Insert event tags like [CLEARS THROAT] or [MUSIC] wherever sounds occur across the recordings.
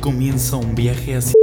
comienza un viaje hacia...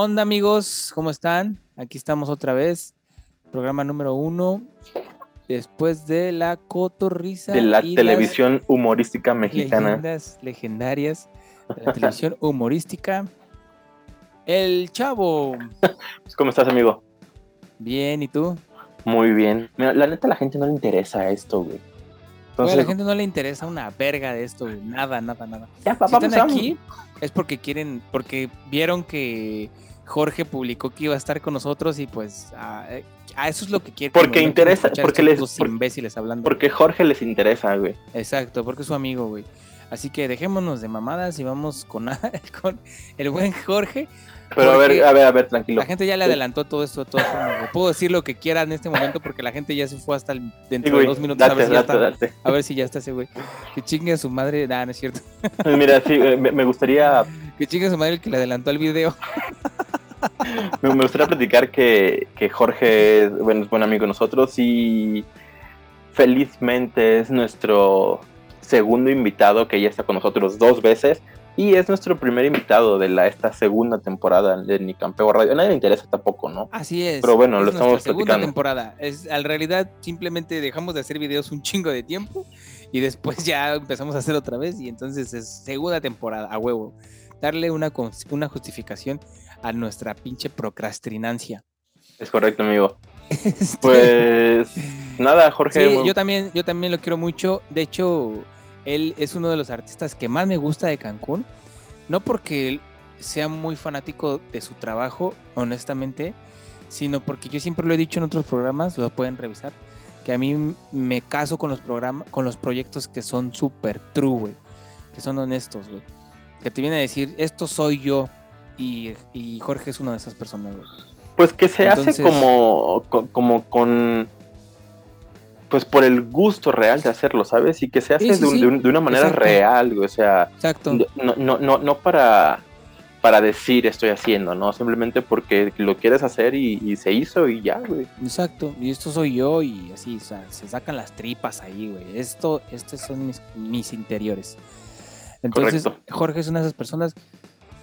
onda amigos? ¿Cómo están? Aquí estamos otra vez. Programa número uno. Después de la cotorriza. De la las televisión humorística mexicana. Leyendas legendarias de la televisión [LAUGHS] humorística. El Chavo. [LAUGHS] ¿Cómo estás, amigo? Bien, ¿y tú? Muy bien. Mira, la neta, a la gente no le interesa esto, güey. A la gente no le interesa una verga de esto, güey. Nada, nada, nada. ya, Si están aquí es porque quieren, porque vieron que Jorge publicó que iba a estar con nosotros y pues a, a eso es lo que quieren. Porque interesa- porque les- por- imbéciles hablando. Porque Jorge les interesa, güey. Exacto, porque es su amigo, güey. Así que dejémonos de mamadas y vamos con, [LAUGHS] con el buen Jorge. Pero a ver, a ver, a ver, tranquilo. La gente ya le adelantó todo esto formas, güey. Puedo decir lo que quiera en este momento porque la gente ya se fue hasta el- Sí, dentro güey, de dos minutos a ver, date, si ya date, está, date. a ver si ya está ese güey. Que chingue a su madre. Nah, no es cierto. Mira, sí, eh, me, me gustaría, Que chingue a su madre el que le adelantó el video. [LAUGHS] me, me gustaría platicar que, que Jorge es, bueno, es buen amigo de nosotros y felizmente es nuestro segundo invitado que ya está con nosotros dos veces y es nuestro primer invitado de la esta segunda temporada de Ni Campeo Radio. A nadie le interesa tampoco, ¿no? Así es. Pero bueno, es lo estamos segunda platicando. temporada. Es, al realidad, simplemente dejamos de hacer videos un chingo de tiempo y después ya empezamos a hacer otra vez. Y entonces es segunda temporada, a huevo. Darle una, una justificación a nuestra pinche procrastinancia. Es correcto, amigo. [LAUGHS] Este, Pues nada, Jorge. sí, yo también, yo también lo quiero mucho. De hecho, él es uno de los artistas que más me gusta de Cancún. No porque sea muy fanático de su trabajo, honestamente, sino porque yo siempre lo he dicho en otros programas, lo pueden revisar, que a mí me caso con los programas, con los proyectos que son súper true, güey, que son honestos, güey. Que te viene a decir, esto soy yo. Y, y Jorge es una de esas personas, güey. Pues que se hace como, co- como con. Pues por el gusto real de hacerlo, ¿sabes? Y que se hace Sí, sí, de, un- sí. de un- de una manera Exacto. real, güey, O sea, Exacto. no, no, no, no para, para decir estoy haciendo, ¿no? Simplemente porque lo quieres hacer y, y se hizo y ya, güey. Exacto, y esto soy yo y así, o sea, se sacan las tripas ahí, güey. Esto, estos son mis, mis interiores. Entonces, Correcto. Jorge es una de esas personas,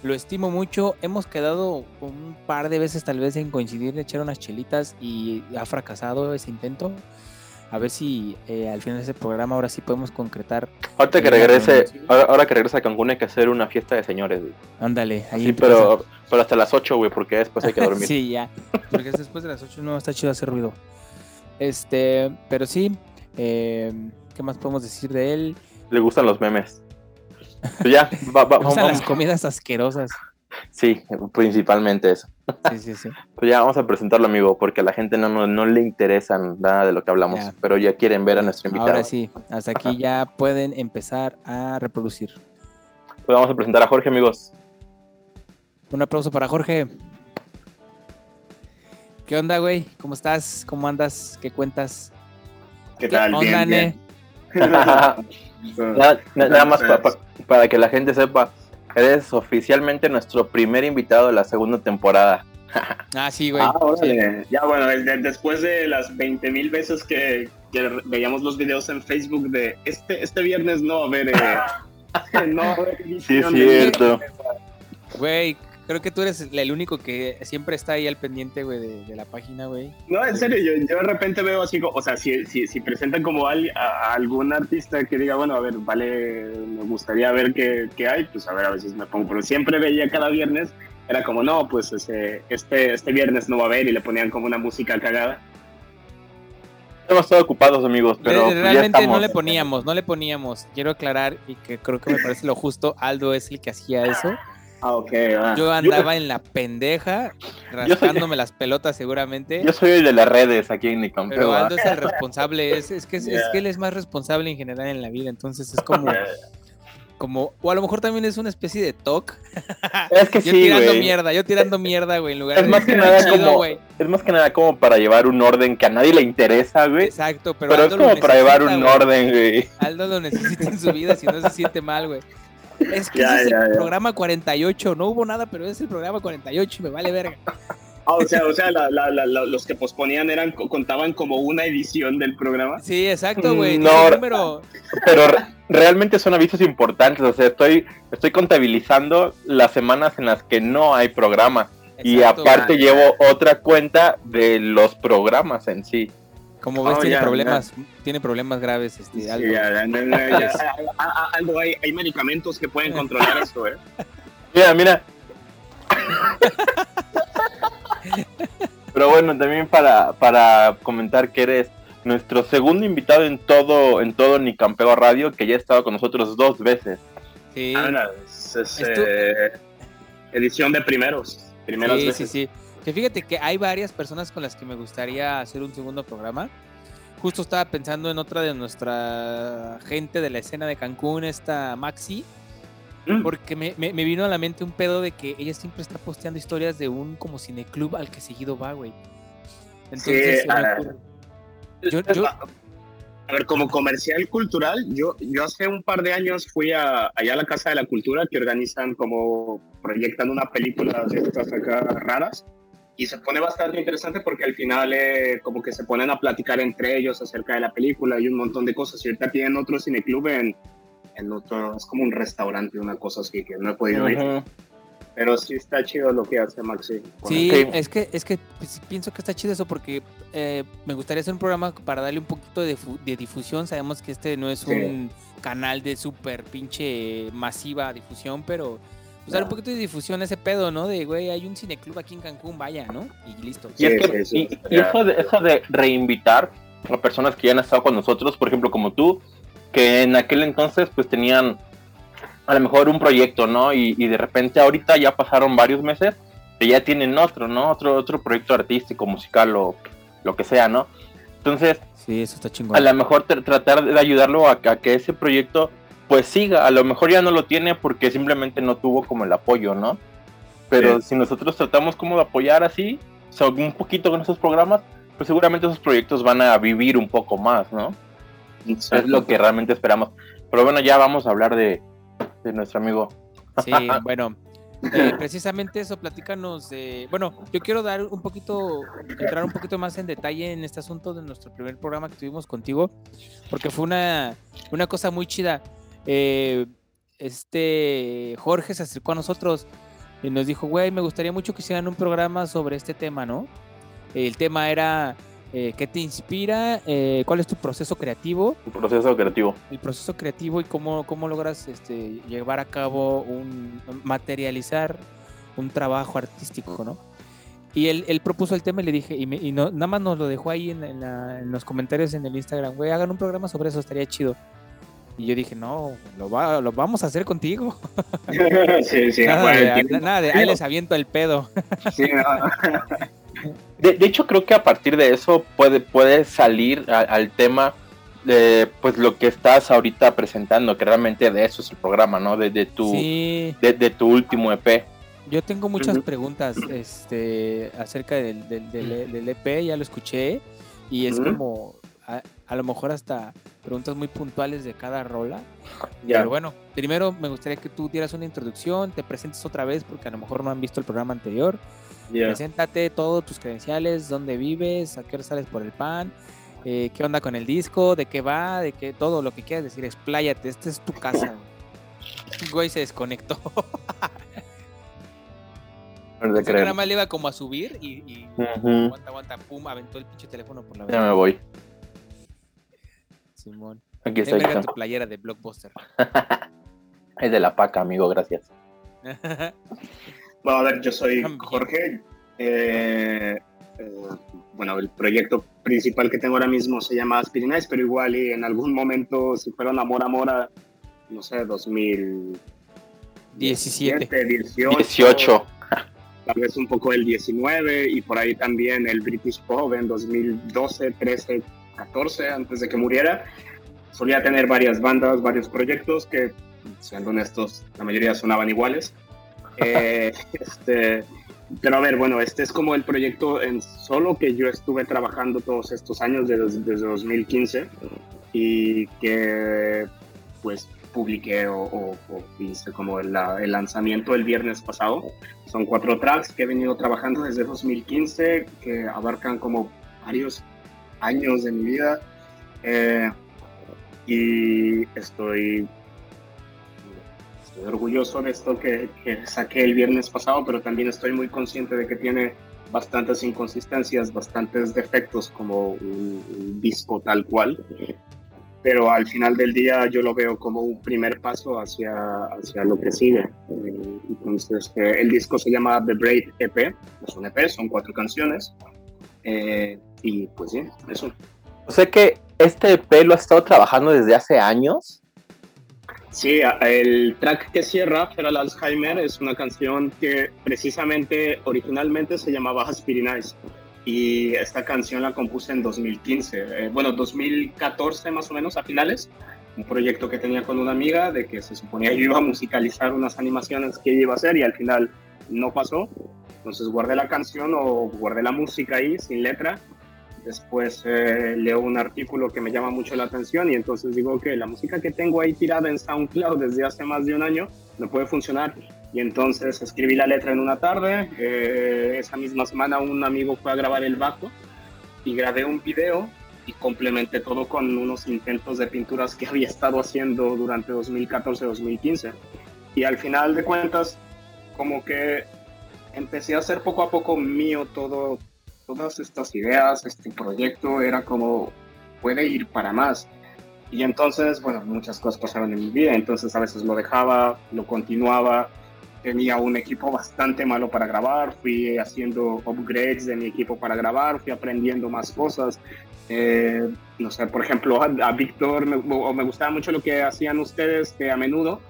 lo estimo mucho. Hemos quedado un par de veces tal vez en coincidir, echar unas chelitas y ha fracasado ese intento. A ver si eh, al final de ese programa ahora sí podemos concretar. Ahorita que regrese, ahora, ahora que regrese a Cancún hay que hacer una fiesta de señores, güey. Ándale, ahí Sí, pero, pero hasta las 8, güey, porque después hay que [LAUGHS] dormir. sí, ya. Porque después de las 8 no está chido hacer ruido. Este, pero sí. eh, ¿Qué más podemos decir de él? Le gustan los memes. Pues ya, va- va- [LAUGHS] gustan vamos, las comidas asquerosas. Sí, principalmente eso. Sí, sí, sí. [LAUGHS] Pues ya vamos a presentarlo, amigo, porque a la gente no, no, no le interesa nada de lo que hablamos, Ya. pero ya quieren ver a nuestro invitado. Ahora sí, hasta aquí ya pueden empezar a reproducir. Pues vamos a presentar a Jorge, amigos. Un aplauso para Jorge. ¿Qué onda, güey? ¿Cómo estás? ¿Cómo andas? ¿Qué cuentas? ¿Qué tal? onda, Bien, bien. [LAUGHS] nada, na- nada más pa- pa- para que la gente sepa, eres oficialmente nuestro primer invitado de la segunda temporada. [LAUGHS] Ah, sí, güey. Ah, Sí. Ya, bueno, el de- después de las 20 mil veces que, que veíamos los videos en Facebook de este, este viernes no a haber. eh, [LAUGHS] no a haber Sí, es cierto. Güey, creo que tú eres el único que siempre está ahí al pendiente, güey, de, de la página, güey. No, en serio, yo, yo de repente veo así, como- o sea, si, si, si presentan como al- a, a algún artista que diga, bueno, a ver, vale, me gustaría ver qué, qué hay, pues a ver, a veces me pongo, pero siempre veía cada viernes, era como, no, pues ese, este, este viernes no va a haber y le ponían como una música cagada. Hemos estado ocupados, amigos, pero pues, realmente no le poníamos, no le poníamos. Quiero aclarar y que creo que me parece lo justo. Aldo es el que hacía eso. Ah. Yo andaba en la pendeja, [LAUGHS] rascándome las pelotas seguramente. Yo soy el de las redes aquí en Nicom. Pero Aldo es el responsable, es, es, que, es, que él es más responsable en general en la vida, entonces es como... como, o a lo mejor también es una especie de talk. [LAUGHS] Es que yo sí, tirando mierda, yo tirando mierda, güey, en lugar Es de más que nada "Chido, como, güey". es más que nada como para llevar un orden que a nadie le interesa, güey. Exacto, pero, Pero es Aldo como para llevar un orden, güey. Aldo lo necesita en su vida, si no se siente mal, güey. Es que Ya, es ya, el ya. programa 48, no hubo nada, pero es el programa 48 y me vale verga. Ah, o sea, o sea la- la- la- la- los que posponían eran contaban como una edición del programa. Sí, exacto, güey. Mm, no, número. Pero re- realmente son avisos importantes. O sea, estoy, estoy contabilizando las semanas en las que no hay programa. Y aparte güey. llevo otra cuenta de los programas en sí. Como ves, Oh, tiene ya, problemas, tiene problemas graves, este, Sí, Aldo. ya, ya, ya, ya, [LAUGHS] ya. Ah, ah, Aldo, hay, hay medicamentos que pueden controlar [LAUGHS] esto, ¿eh? Mira, mira. [LAUGHS] Pero bueno, también para, para comentar que eres nuestro segundo invitado en todo, en todo Ni Campeo Radio, que ya ha estado con nosotros dos veces. Sí, Ah, no, es, eh, edición de primeros. Primeras sí, sí, veces. sí. Que fíjate que hay varias personas con las que me gustaría hacer un segundo programa. Justo estaba pensando en otra de nuestra gente de la escena de Cancún, esta Maxi, Mm. porque me, me- me vino a la mente un pedo de que ella siempre está posteando historias de un como cineclub al que seguido va, güey. Entonces, ah, ocurre- Yo- yo- A ver, como comercial cultural, yo, yo hace un par de años fui a, allá a la Casa de la Cultura que organizan como proyectan una película de estas acá raras y se pone bastante interesante porque al final eh, como que se ponen a platicar entre ellos acerca de la película y un montón de cosas. Y ahorita tienen otro cineclub en, en otro, es como un restaurante, una cosa así que no he podido ir. Ujú. Pero sí está chido lo que hace Maxi. Sí, es que, es que pues, pienso que está chido eso porque eh, me gustaría hacer un programa para darle un poquito de, de difusión. Sabemos que este no es Sí. un canal de súper pinche masiva difusión, pero pues, un poquito de difusión a ese pedo, ¿no? De, güey, hay un cineclub aquí en Cancún, vaya, ¿no? Y listo. Y, es que- y- y eso, de, eso de reinvitar a personas que ya han estado con nosotros, por ejemplo, como tú, que en aquel entonces pues tenían a lo mejor un proyecto, ¿no? Y, y de repente ahorita ya pasaron varios meses que ya tienen otro, ¿no? Otro, otro proyecto artístico, musical o lo que sea, ¿no? Entonces, Sí, eso está chingón. a lo mejor tr- tratar de ayudarlo a, a que ese proyecto pues siga, a lo mejor ya no lo tiene porque simplemente no tuvo como el apoyo, ¿no? Pero Sí. si nosotros tratamos como de apoyar así, o sea, un poquito con esos programas, pues seguramente esos proyectos van a vivir un poco más, ¿no? Es lo que realmente esperamos. Pero bueno, ya vamos a hablar de, de nuestro amigo. Sí, bueno. eh, precisamente eso, platícanos de... Bueno, yo quiero dar un poquito, entrar un poquito más en detalle en este asunto de nuestro primer programa que tuvimos contigo, porque fue una, una cosa muy chida. Eh, este Jorge se acercó a nosotros y nos dijo, güey, me gustaría mucho que hicieran un programa sobre este tema, ¿no? El tema era, eh, ¿qué te inspira? Eh, ¿Cuál es tu proceso creativo? Proceso creativo. el proceso creativo y cómo, cómo logras este, llevar a cabo un materializar un trabajo artístico, ¿no? Y él, él propuso el tema y le dije, y, me- y no, nada más nos lo dejó ahí en, en la- en los comentarios en el Instagram, güey, hagan un programa sobre eso, estaría chido. Y yo dije, no, lo, va, lo vamos a hacer contigo. [LAUGHS] sí, sí, nada, bueno, de, entiendo. nada de, ahí les aviento el pedo. [LAUGHS] Sí, no. [LAUGHS] De, de hecho, creo que a partir de eso puede, puede salir a- al tema de pues lo que estás ahorita presentando, que realmente de eso es el programa, ¿no? De, de tu, Sí, de, de tu último E EP. yo tengo muchas preguntas este, acerca del, del, del- del EP, ya lo escuché, y es como, a, lo mejor hasta preguntas muy puntuales de cada rola. Pero bueno, primero me gustaría que tú dieras una introducción, te presentes otra vez porque a lo mejor no han visto el programa anterior. Ya. Preséntate todos tus credenciales, dónde vives, a qué hora sales por el pan, eh, qué onda con el disco, de qué va, de qué todo lo que quieras decir, expláyate, esta es tu casa. güey. Se desconectó. No te nada más le iba como a subir y, aguanta, aguanta, pum, aventó el pinche teléfono por la Ya me ventana. voy. Simón. Aquí estoy. verga tu playera de Blockbuster. [LAUGHS] Es de la paca, amigo, gracias. [LAUGHS] Bueno, a ver, yo soy. Jorge. Eh, eh, bueno, el proyecto principal que tengo ahora mismo se llama Aspirinize, pero igual y en algún momento, si fuera un amor, amor, no sé, 2017, 18, 18. Tal vez un poco el 19 y por ahí también el British Pop en 2012, 13, 14, antes de que muriera. Solía tener varias bandas, varios proyectos que, siendo honestos, la mayoría sonaban iguales. [LAUGHS] Eh, este, pero a ver, bueno, este es como el proyecto en solo que yo estuve trabajando todos estos años, desde, desde 2015, y que pues publiqué o, hice como el, el, lanzamiento el viernes pasado. Son cuatro tracks que he venido trabajando desde 2015, que abarcan como varios años de mi vida. Eh, y estoy orgulloso de esto que, saqué el viernes pasado, pero también estoy muy consciente de que tiene bastantes inconsistencias, bastantes defectos como un, disco tal cual. Pero al final del día yo lo veo como un primer paso hacia, hacia lo que sigue. Entonces, eh, el disco se llama The Braid EP, es un EP, son cuatro canciones. Eh, y pues sí, eso. O sea que este EP lo ha estado trabajando desde hace años. Sí, el track que cierra, Feral Alzheimer, es una canción que precisamente originalmente se llamaba Aspirinize. Y esta canción la compuse en 2015, eh, bueno, 2014 más o menos, a finales. Un proyecto que tenía con una amiga de que se suponía yo iba a musicalizar unas animaciones que ella iba a hacer y al final no pasó. Entonces guardé la canción o guardé la música ahí sin letra Después eh, leo un artículo que me llama mucho la atención y entonces digo que la música que tengo ahí tirada en SoundCloud desde hace más de un año no puede funcionar. Y entonces escribí la letra en una tarde. Eh, esa misma semana un amigo fue a grabar el bajo y grabé un video y complementé todo con unos intentos de pinturas que había estado haciendo durante 2014-2015. Y al final de cuentas, como que empecé a hacer poco a poco mío todo, todas estas ideas, este proyecto era como, puede ir para más. Y entonces, bueno, muchas cosas pasaron en mi vida, entonces a veces lo dejaba, lo continuaba, tenía un equipo bastante malo para grabar, fui haciendo upgrades de mi equipo para grabar, fui aprendiendo más cosas. Eh, no sé, por ejemplo, a, Víctor me, gustaba mucho lo que hacían ustedes que a menudo,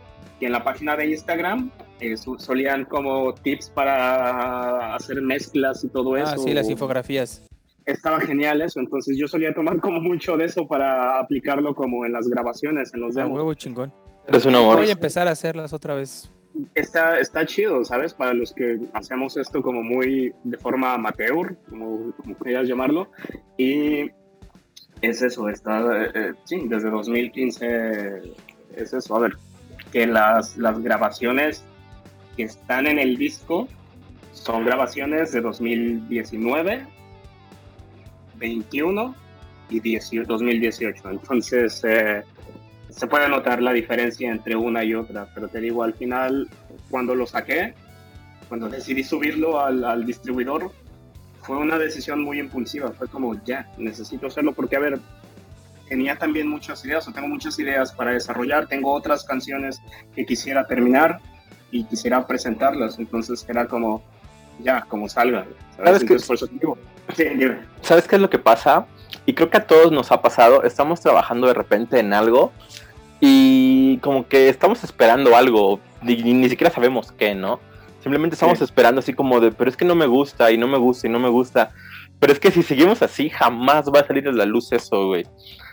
y en la página de Instagram eh, solían como tips para hacer mezclas y todo ah, eso. Ah, sí, las infografías. Estaba genial eso, entonces yo solía tomar [LAUGHS] como mucho de eso para aplicarlo como en las grabaciones, en los ah, demos. huevo chingón. Es un amor. Voy a empezar a hacerlas otra vez. Está, está chido, ¿sabes? Para los que hacemos esto como muy de forma amateur, como, como quieras llamarlo. Y es eso, está, eh, sí, desde 2015 es eso. A ver, que las, las grabaciones que están en el disco son grabaciones de 2019, 21 y 2018. Entonces eh, se puede notar la diferencia entre una y otra, pero te digo, al final, cuando lo saqué, cuando decidí subirlo al, al distribuidor, fue una decisión muy impulsiva. Fue como, ya, necesito hacerlo porque, a ver, tenía también muchas ideas, o tengo muchas ideas para desarrollar, tengo otras canciones que quisiera terminar y quisiera presentarlas, entonces era como, ya, como salga. ¿Sabes, qué? [LAUGHS] ¿Sabes qué es lo que pasa? Y creo que a todos nos ha pasado, estamos trabajando de repente en algo y como que estamos esperando algo, ni, ni siquiera sabemos qué, ¿no? Simplemente estamos esperando así como de, pero es que no me gusta y no me gusta y no me gusta. Pero es que si seguimos así, jamás va a salir a la luz eso, güey.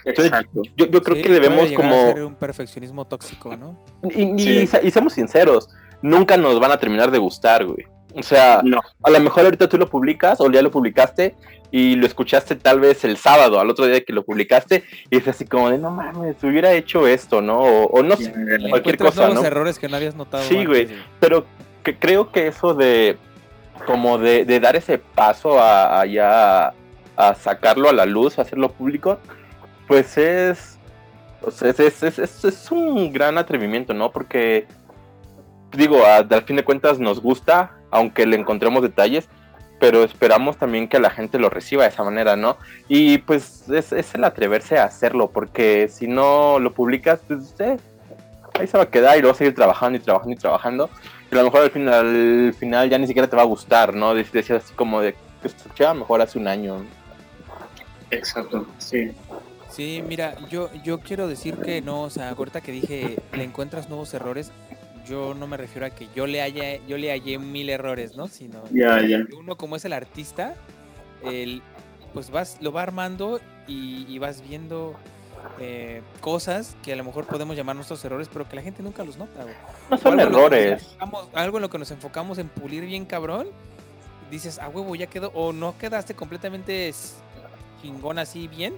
Exacto. Yo, yo creo que debemos como... un perfeccionismo tóxico, ¿no? Y, y, y, seamos sinceros, nunca nos van a terminar de gustar, güey. O sea, a lo mejor ahorita tú lo publicas o ya lo publicaste y lo escuchaste tal vez el sábado, al otro día que lo publicaste, y es así como de, no mames, hubiera hecho esto, ¿no? O, no sé, cualquier cosa, ¿no? errores que no habías notado. Sí, güey, pero que creo que eso de, como de, dar ese paso a, ya a, sacarlo a la luz, a hacerlo público, pues es, es, es, es un gran atrevimiento, ¿no? Porque digo, al fin de cuentas nos gusta, aunque le encontremos detalles, pero esperamos también que la gente lo reciba de esa manera, ¿no? Y pues es, el atreverse a hacerlo, porque si no lo publicas, pues eh, ahí se va a quedar y lo vas a seguir trabajando y trabajando y trabajando. Y a lo mejor al final, al final ya ni siquiera te va a gustar, ¿no? Decías así como de, que se escuchaban mejor hace un año. Exacto, sí. Sí, mira, yo, yo quiero decir que no, o sea, ahorita que dije, le encuentras nuevos errores, yo no me refiero a que yo le haya, yo le hallé mil errores, ¿no? Sino que uno como es el artista, el, pues vas, lo va armando y, y vas viendo eh, cosas que a lo mejor podemos llamar nuestros errores, pero que la gente nunca los nota, güey. No son algo errores. algo en lo que nos enfocamos en pulir bien cabrón, dices, a huevo, ya quedó, o no quedaste completamente chingón así bien,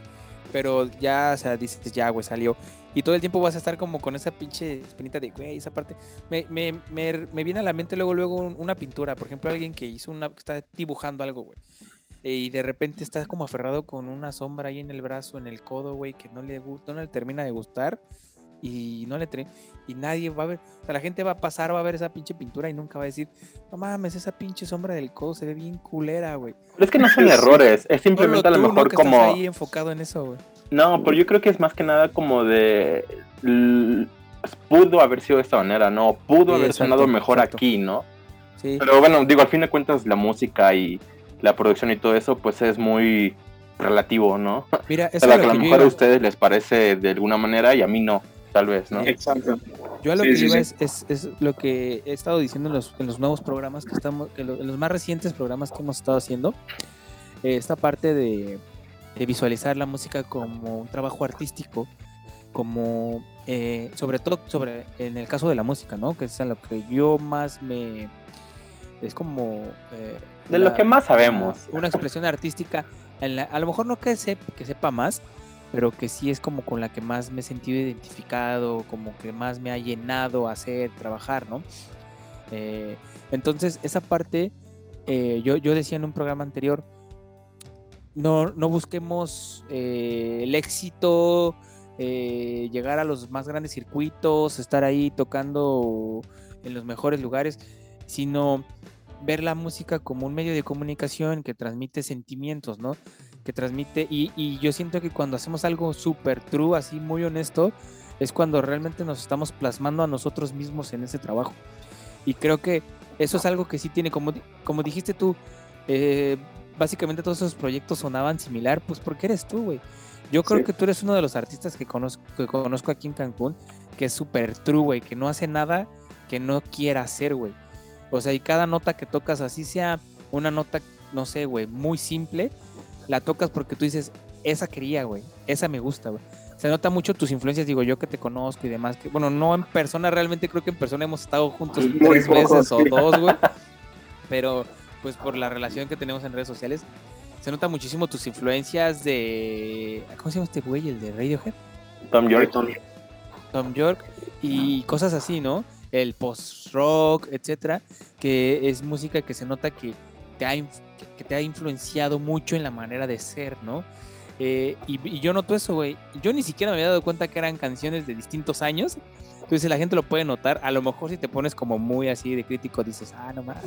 pero ya, o sea, dices, ya, güey, salió. Y todo el tiempo vas a estar como con esa pinche espinita de, güey, esa parte. Me, me, me, me viene a la mente luego, luego un- una pintura, por ejemplo, alguien que hizo una, que está dibujando algo, güey. eh, Y de repente está como aferrado con una sombra ahí en el brazo, en el codo, güey, que no le, gu- no le termina de gustar. Y no le tre- y nadie va a ver, o sea, la gente va a pasar, va a ver esa pinche pintura y nunca va a decir, no mames, esa pinche sombra del codo se ve bien culera, güey. Pero es que no son [LAUGHS] errores, es simplemente a lo tú, ¿no? mejor que estás como... ahí enfocado en eso, güey. No, pero yo creo que es más que nada como de... Pudo haber sido de esta manera, ¿no? Pudo Sí, haber exacto, sonado mejor exacto. aquí, ¿no? Sí. Pero bueno, digo, al fin de cuentas la música y la producción y todo eso, pues es muy relativo, ¿no? Mira, O eso sea, es que a lo lo mejor a ustedes les parece de alguna manera y a mí no, tal vez, ¿no? Exacto. Yo a lo Sí, que sí, iba sí. Es, es, es lo que he estado diciendo en los, en los nuevos programas que estamos, lo- en los más recientes programas que hemos estado haciendo, eh, esta parte de, de visualizar la música como un trabajo artístico, como eh, sobre todo sobre en el caso de la música, ¿no? Que es a lo que yo más me es como eh, De lo que más sabemos. una, una expresión artística, en la- a lo mejor no que, sep- que sepa más, pero que sí es como con la que más me he sentido identificado, como que más me ha llenado hacer, trabajar, ¿no? Eh, entonces, esa parte, eh, yo, yo decía en un programa anterior, no, no busquemos eh, el éxito, eh, llegar a los más grandes circuitos, estar ahí tocando en los mejores lugares, sino ver la música como un medio de comunicación que transmite sentimientos, ¿no? Que transmite, y, y yo siento que cuando hacemos algo súper true, así muy honesto, es cuando realmente nos estamos plasmando a nosotros mismos en ese trabajo. Y creo que eso es algo que sí tiene, como, como dijiste tú, eh, básicamente todos esos proyectos sonaban similar, pues porque eres tú, güey. Yo creo Sí. que tú eres uno de los artistas que conozco, que conozco aquí en Cancún, que es súper true, güey, que no hace nada que no quiera hacer, güey. O sea, y cada nota que tocas, así sea una nota, no sé, güey, muy simple, la tocas porque tú dices, esa quería, güey, esa me gusta, güey. Se nota mucho tus influencias, digo yo que te conozco y demás, que bueno, no en persona, realmente creo que en persona hemos estado juntos Muy tres poco, veces o dos, güey. [LAUGHS] Pero pues por la relación que tenemos en redes sociales, se nota muchísimo tus influencias de... ¿Cómo se llama este güey? El de Radiohead. Tom York. Tom York y cosas así, ¿no? El post-rock, etcétera, que es música que se nota que te ha, que te ha influenciado mucho en la manera de ser, ¿no? Eh, y, y yo noto eso, güey. Yo ni siquiera me había dado cuenta que eran canciones de distintos años. Entonces la gente lo puede notar. A lo mejor si te pones como muy así de crítico, dices, ah, no mames.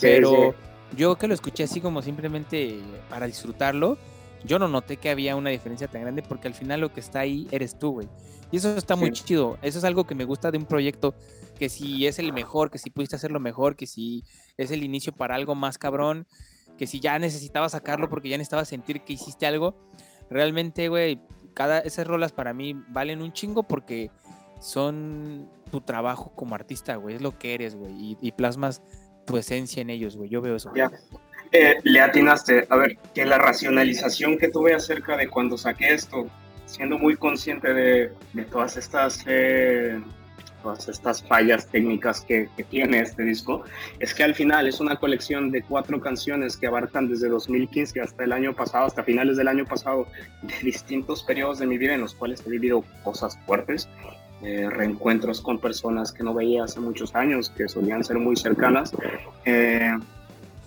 Pero yo que lo escuché así como simplemente para disfrutarlo, yo no noté que había una diferencia tan grande porque al final lo que está ahí eres tú, güey. Y eso está muy Sí. chido. Eso es algo que me gusta de un proyecto que si es el mejor, que si pudiste hacerlo mejor, que si es el inicio para algo más cabrón, que si ya necesitabas sacarlo porque ya necesitabas sentir que hiciste algo. Realmente, güey, cada esas rolas para mí valen un chingo porque son tu trabajo como artista, güey. Es lo que eres, güey. Y, plasmas tu esencia en ellos, güey. Yo veo eso. Ya. Eh, le atinaste, a ver, que la racionalización que tuve acerca de cuando saqué esto, siendo muy consciente de, de todas estas eh, todas estas fallas técnicas que, que tiene este disco, es que al final es una colección de cuatro canciones que abarcan desde 2015 hasta el año pasado, hasta finales del año pasado, de distintos periodos de mi vida en los cuales he vivido cosas fuertes, eh, reencuentros con personas que no veía hace muchos años, que solían ser muy cercanas. Eh,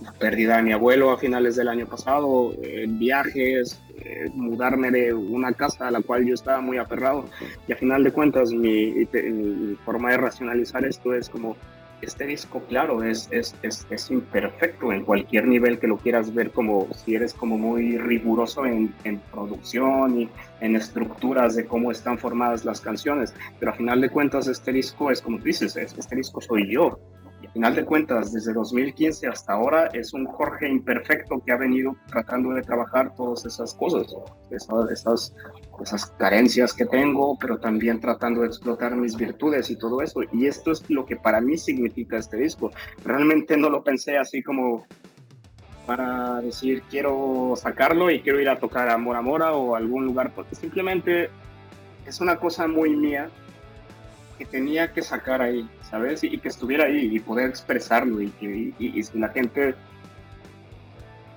la pérdida de mi abuelo a finales del año pasado, eh, viajes, eh, mudarme de una casa a la cual yo estaba muy aferrado. Y a final de cuentas, mi, mi- mi forma de racionalizar esto es como, este disco, claro, es, es, es, es imperfecto en cualquier nivel que lo quieras ver, como si eres como muy riguroso en, en producción y en estructuras de cómo están formadas las canciones. Pero a final de cuentas, este disco es como tú dices, es- este disco soy yo Y al final de cuentas, desde 2015 hasta ahora, es un Jorge imperfecto que ha venido tratando de trabajar todas esas cosas, esas, esas, esas carencias que tengo, pero también tratando de explotar mis virtudes y todo eso. Y esto es lo que para mí significa este disco. Realmente no lo pensé así como para decir quiero sacarlo y quiero ir a tocar a Mora Mora o algún lugar, porque simplemente es una cosa muy mía que tenía que sacar ahí, ¿sabes? Y, que estuviera ahí y poder expresarlo y que y, si la gente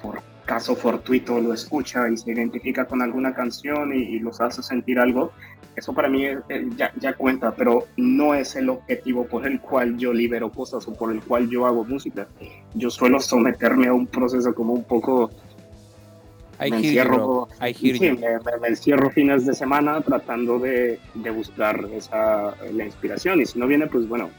por caso fortuito lo escucha y se identifica con alguna canción y, los hace sentir algo, eso para mí ya, ya, cuenta, pero no es el objetivo por el cual yo libero cosas o por el cual yo hago música. Yo suelo someterme a un proceso como un poco me encierro, me, encierro fines de semana tratando de, de, buscar esa, la inspiración y si no viene, pues bueno,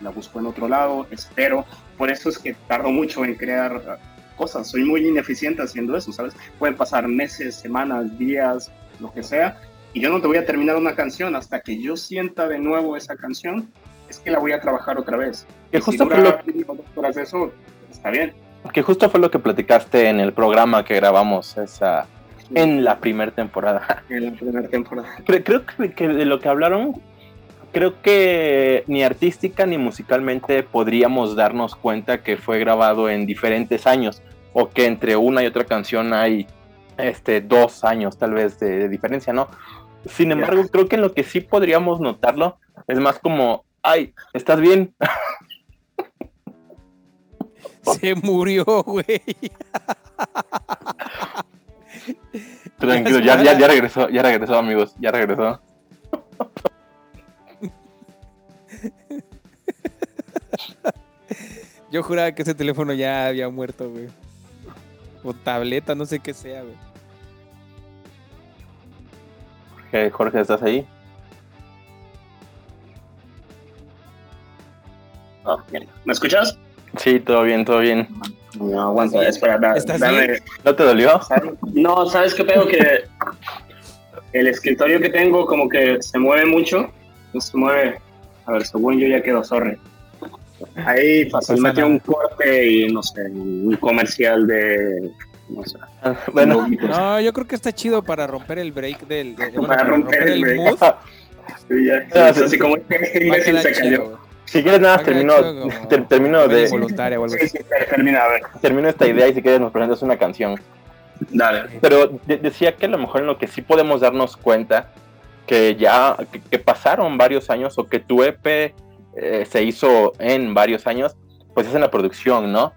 la busco en otro lado, espero. Por eso es que tardo mucho en crear cosas, soy muy ineficiente haciendo eso, ¿sabes? Pueden pasar meses, semanas, días, lo que sea, y yo no te voy a terminar una canción hasta que yo sienta de nuevo esa canción, es que la voy a trabajar otra vez. Que justo si lo... eso, está bien que justo fue lo que platicaste en el programa que grabamos esa [LAUGHS] en la primera temporada. En la primera temporada. Creo, que, de lo que hablaron, creo que ni artística ni musicalmente podríamos darnos cuenta que fue grabado en diferentes años o que entre una y otra canción hay este dos años tal vez de, diferencia, ¿no? Sin embargo, creo que en lo que sí podríamos notarlo es más como, ay, ¿estás bien? [LAUGHS] [LAUGHS] Se murió, güey. Tranquilo, ya, ya, ya regresó, ya regresó, amigos, ya regresó. Yo juraba que ese teléfono ya había muerto, güey. O tableta, no sé qué sea, güey. Jorge, Jorge, ¿estás ahí? Oh, ¿Me escuchas? Sí, todo bien, todo bien. No, aguanta, espera, dame. ¿No te dolió? No, ¿sabes qué pedo? Que el escritorio que tengo como que se mueve mucho. Se mueve. A ver, según yo ya quedó, sorry. Ahí fácilmente un corte y no sé, un comercial de. No sé. Ah, bueno, no, yo creo que está chido para romper el break del. para, romper, el, break. mood. [LAUGHS] sí, ya, así como este imbécil se cayó. Si quieres nada, termino, termino [LAUGHS] de... Termino esta idea y si quieres nos presentas una canción. Dale. Pero decía que a lo mejor en lo que sí podemos darnos cuenta que ya que, pasaron varios años o que tu EP eh, se hizo en varios años, pues es en la producción, ¿no?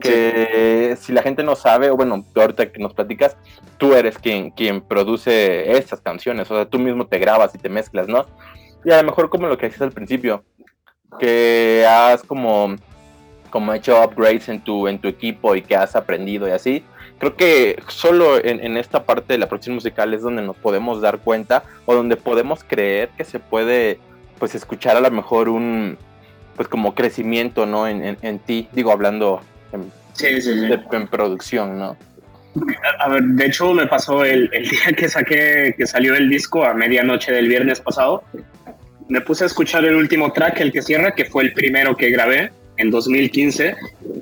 Que si la gente no sabe, o bueno, ahorita que nos platicas, tú eres quien, quien produce estas canciones, o sea, tú mismo te grabas y te mezclas, ¿no? Y a lo mejor como lo que decías al principio, que has como, como hecho upgrades en tu, en tu equipo y que has aprendido y así. Creo que solo en, esta parte de la producción musical es donde nos podemos dar cuenta o donde podemos creer que se puede pues escuchar a lo mejor un pues como crecimiento no en, en, ti, digo hablando en, en producción, ¿no? A ver, de hecho me pasó el, el, día que saqué, que salió el disco a medianoche del viernes pasado me puse a escuchar el último track, el que cierra, que fue el primero que grabé en 2015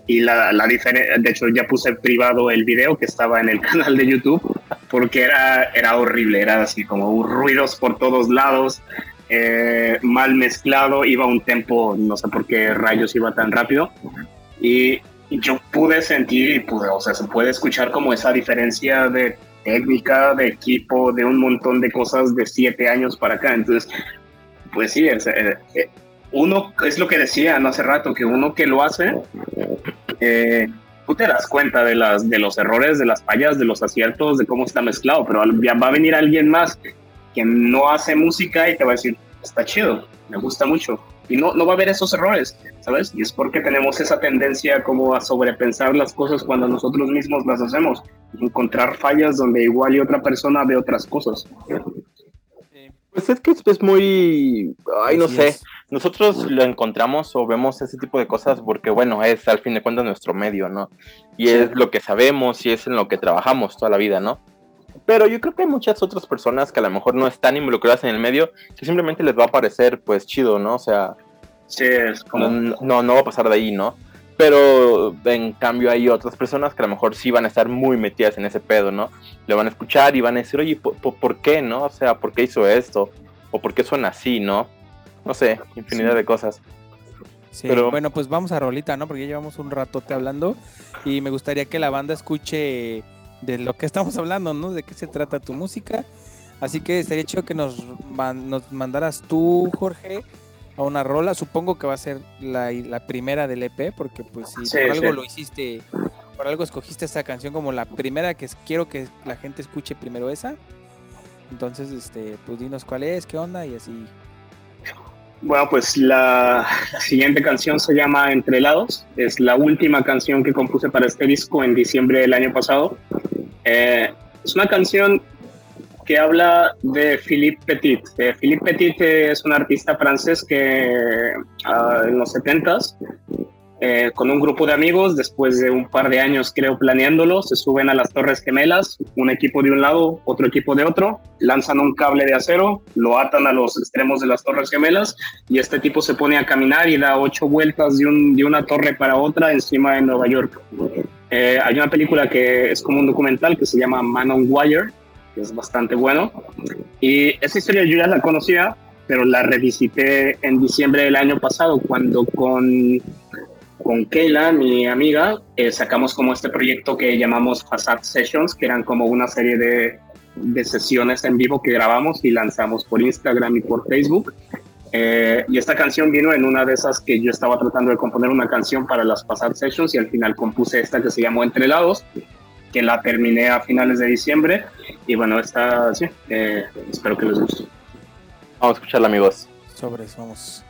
y la, la diferencia, de hecho ya puse privado el video que estaba en el [LAUGHS] canal de YouTube porque era, era horrible, era así como ruidos por todos lados, eh, mal mezclado, iba un tempo, no sé por qué rayos iba tan rápido y, yo pude sentir pude, o sea, se puede escuchar como esa diferencia de técnica, de equipo, de un montón de cosas de siete años para acá. Entonces, pues sí, eh, eh, uno es lo que decía no hace rato, que uno que lo hace, eh, tú te das cuenta de, las, de los errores, de las fallas, de los aciertos, de cómo está mezclado, pero va a venir alguien más que no hace música y te va a decir, está chido, me gusta mucho. Y no, no va a haber esos errores, ¿sabes? Y es porque tenemos esa tendencia como a sobrepensar las cosas cuando nosotros mismos las hacemos. Encontrar fallas donde igual y otra persona ve otras cosas. Pues es que es muy, ay, no sé, nosotros lo encontramos o vemos ese tipo de cosas porque, bueno, es al fin de cuentas nuestro medio, ¿no? Y es lo que sabemos y es en lo que trabajamos toda la vida, ¿no? Pero yo creo que hay muchas otras personas que a lo mejor no están involucradas en el medio, que simplemente les va a parecer, pues, chido, ¿no? O sea, Sí, es como... no, no, va a pasar de ahí, ¿no? Pero en cambio hay otras personas que a lo mejor sí van a estar muy metidas en ese pedo, ¿no? Le van a escuchar y van a decir, oye, ¿por, qué, no? O sea, ¿por qué hizo esto? ¿O por qué suena así, no? No sé, infinidad de cosas. Sí, Pero... bueno, pues vamos a Rolita, ¿no? Porque ya llevamos un ratote hablando y me gustaría que la banda escuche de lo que estamos hablando, ¿no? De qué se trata tu música. Así que estaría chido que nos, nos mandaras tú, Jorge, a una rola. Supongo que va a ser la, primera del EP, porque pues si por algo lo hiciste, por algo escogiste esta canción como la primera que quiero que la gente escuche primero esa. Entonces, este, pues dinos cuál es, qué onda y así. Bueno, pues la, siguiente canción se llama Entre lados. Es la última canción que compuse para este disco en diciembre del año pasado. Eh, es una canción que habla de Philippe Petit. Eh, Philippe Petit es un artista francés que ah, en los 70s, eh, con un grupo de amigos, después de un par de años creo planeándolo, se suben a las Torres Gemelas, un equipo de un lado, otro equipo de otro, lanzan un cable de acero, lo atan a los extremos de las Torres Gemelas y este tipo se pone a caminar y da ocho vueltas de, un, de una torre para otra encima de Nueva York. Eh, hay una película que es como un documental que se llama Man on Wire, es bastante bueno. Y esa historia yo ya la conocía, pero la revisité en diciembre del año pasado cuando con, con Keila, mi amiga, eh, sacamos como este proyecto que llamamos Facade Sessions, que eran como una serie de, de sesiones en vivo que grabamos y lanzamos por Instagram y por Facebook. Eh, y esta canción vino en una de esas que yo estaba tratando de componer una canción para las Facade Sessions y al final compuse esta que se llamó Entre Lados que la terminé a finales de diciembre. Y bueno, está así eh, espero que les guste. Vamos a escucharla, amigos. Sobres, vamos.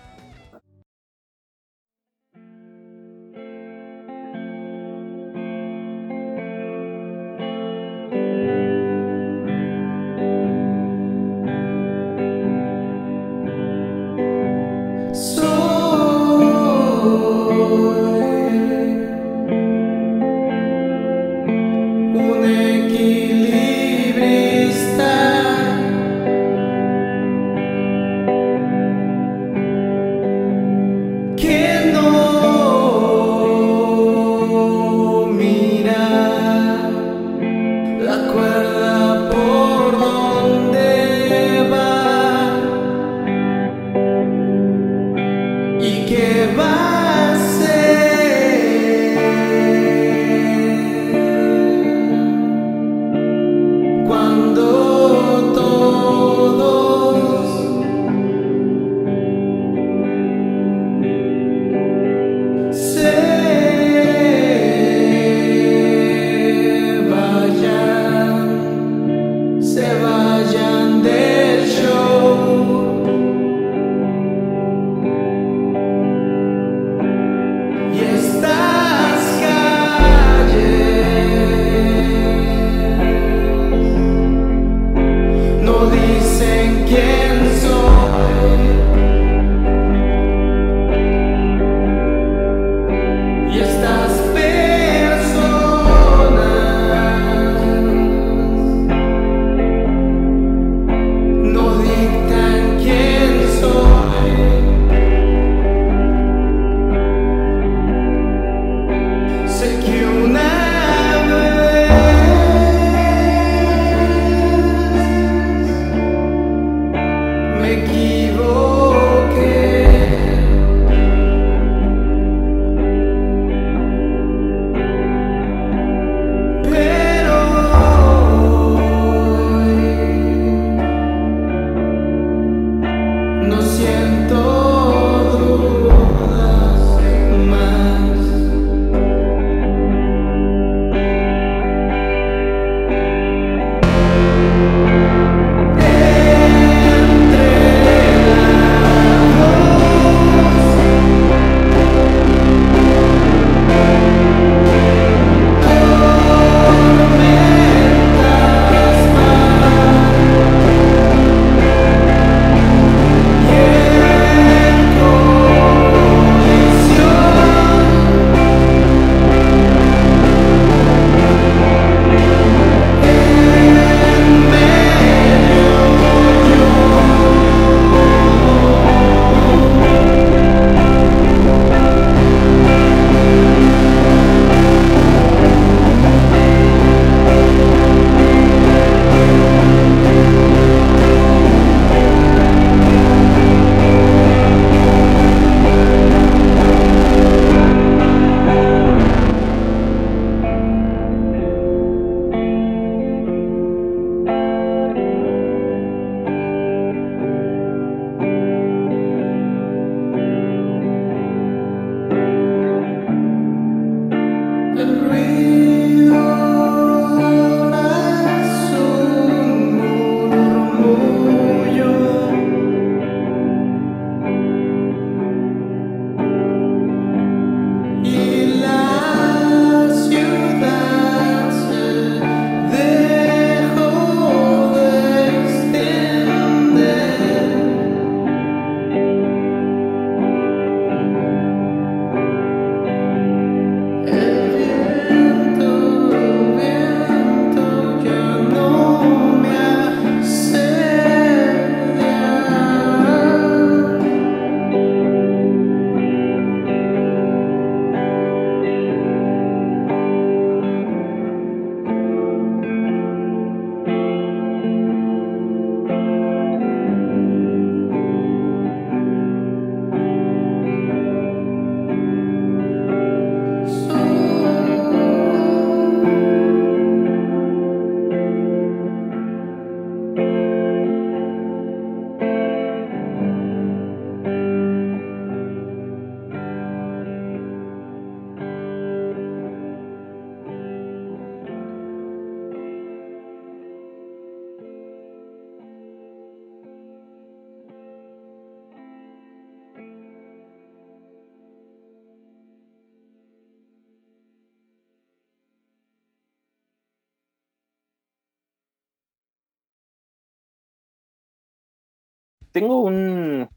Tengo un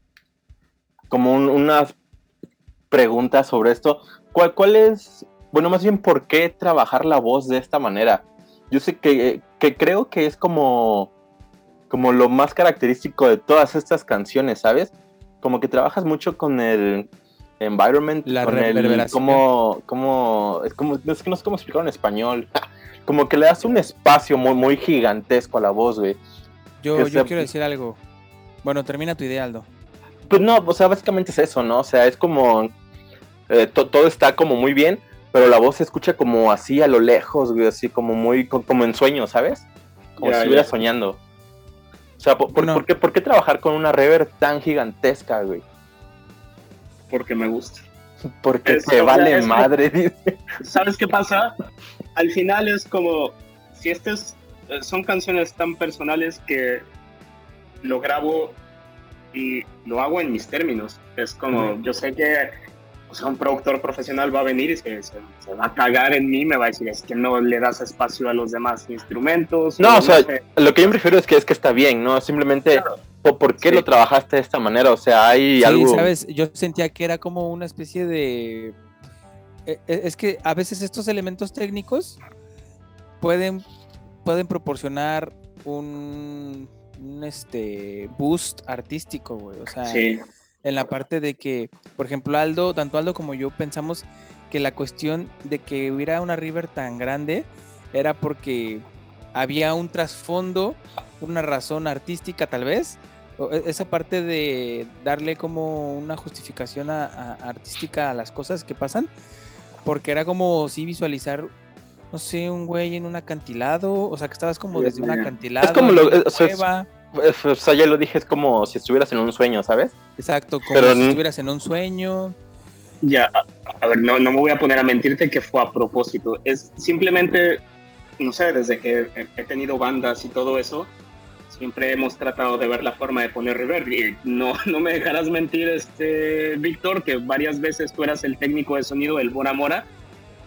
como unas preguntas sobre esto. ¿Cuál, ¿Cuál es, bueno, más bien, por qué trabajar la voz de esta manera? Yo sé que, que creo que es como, como lo más característico de todas estas canciones, ¿sabes? Como que trabajas mucho con el environment, La con el como, como, es como, es que no sé cómo explicarlo en español. [LAUGHS] Como que le das un espacio muy, muy gigantesco a la voz, güey. Yo, yo sea- quiero decir algo. Bueno, termina tu idea, Aldo. Pues no, o sea, básicamente es eso, ¿no? O sea, es como. eh, to- todo está como muy bien, pero la voz se escucha como así a lo lejos, güey, así como muy. co- como en sueño, ¿sabes? Como si estuviera soñando. O sea, ¿por, por- No. por qué, por qué trabajar con una reverb tan gigantesca, güey? Porque me gusta. Porque Es- te o sea, vale es- madre, dice. ¿Sabes qué pasa? Al final es como, si estas eh, son canciones tan personales que lo grabo y lo hago en mis términos. Es como, yo sé que o sea, un productor profesional va a venir y se, se- se va a cagar en mí, me va a decir, es que no le das espacio a los demás instrumentos. No, o sea, sé. Lo que yo me refiero es que es que está bien, ¿no? Simplemente, Claro. ¿por, por qué Sí. lo trabajaste de esta manera? O sea, hay Sí, algo. sabes, yo sentía que era como una especie de... e- e- Es que a veces estos elementos técnicos pueden, pueden proporcionar un, un este, boost artístico, güey. O sea, Sí, en la parte de que, por ejemplo, Aldo, tanto Aldo como yo pensamos que la cuestión de que hubiera una river tan grande era porque había un trasfondo, una razón artística tal vez, e- esa parte de darle como una justificación a- a- artística a las cosas que pasan, porque era como si visualizar, no sé, un güey en un acantilado, o sea, que estabas como desde un Ya. acantilado, como en lo- o sea, es- cueva. Es- O sea, ya lo dije, es como si estuvieras en un sueño, ¿sabes? Exacto, como Pero si estuvieras en un sueño. Ya, a, ver, no, no me voy a poner a mentirte que fue a propósito. Es simplemente, no sé, desde que he, tenido bandas y todo eso, siempre hemos tratado de ver la forma de poner reverb. Y no, [LAUGHS] no me dejarás mentir, este, Víctor, que varias veces tú eras el técnico de sonido del Bora Mora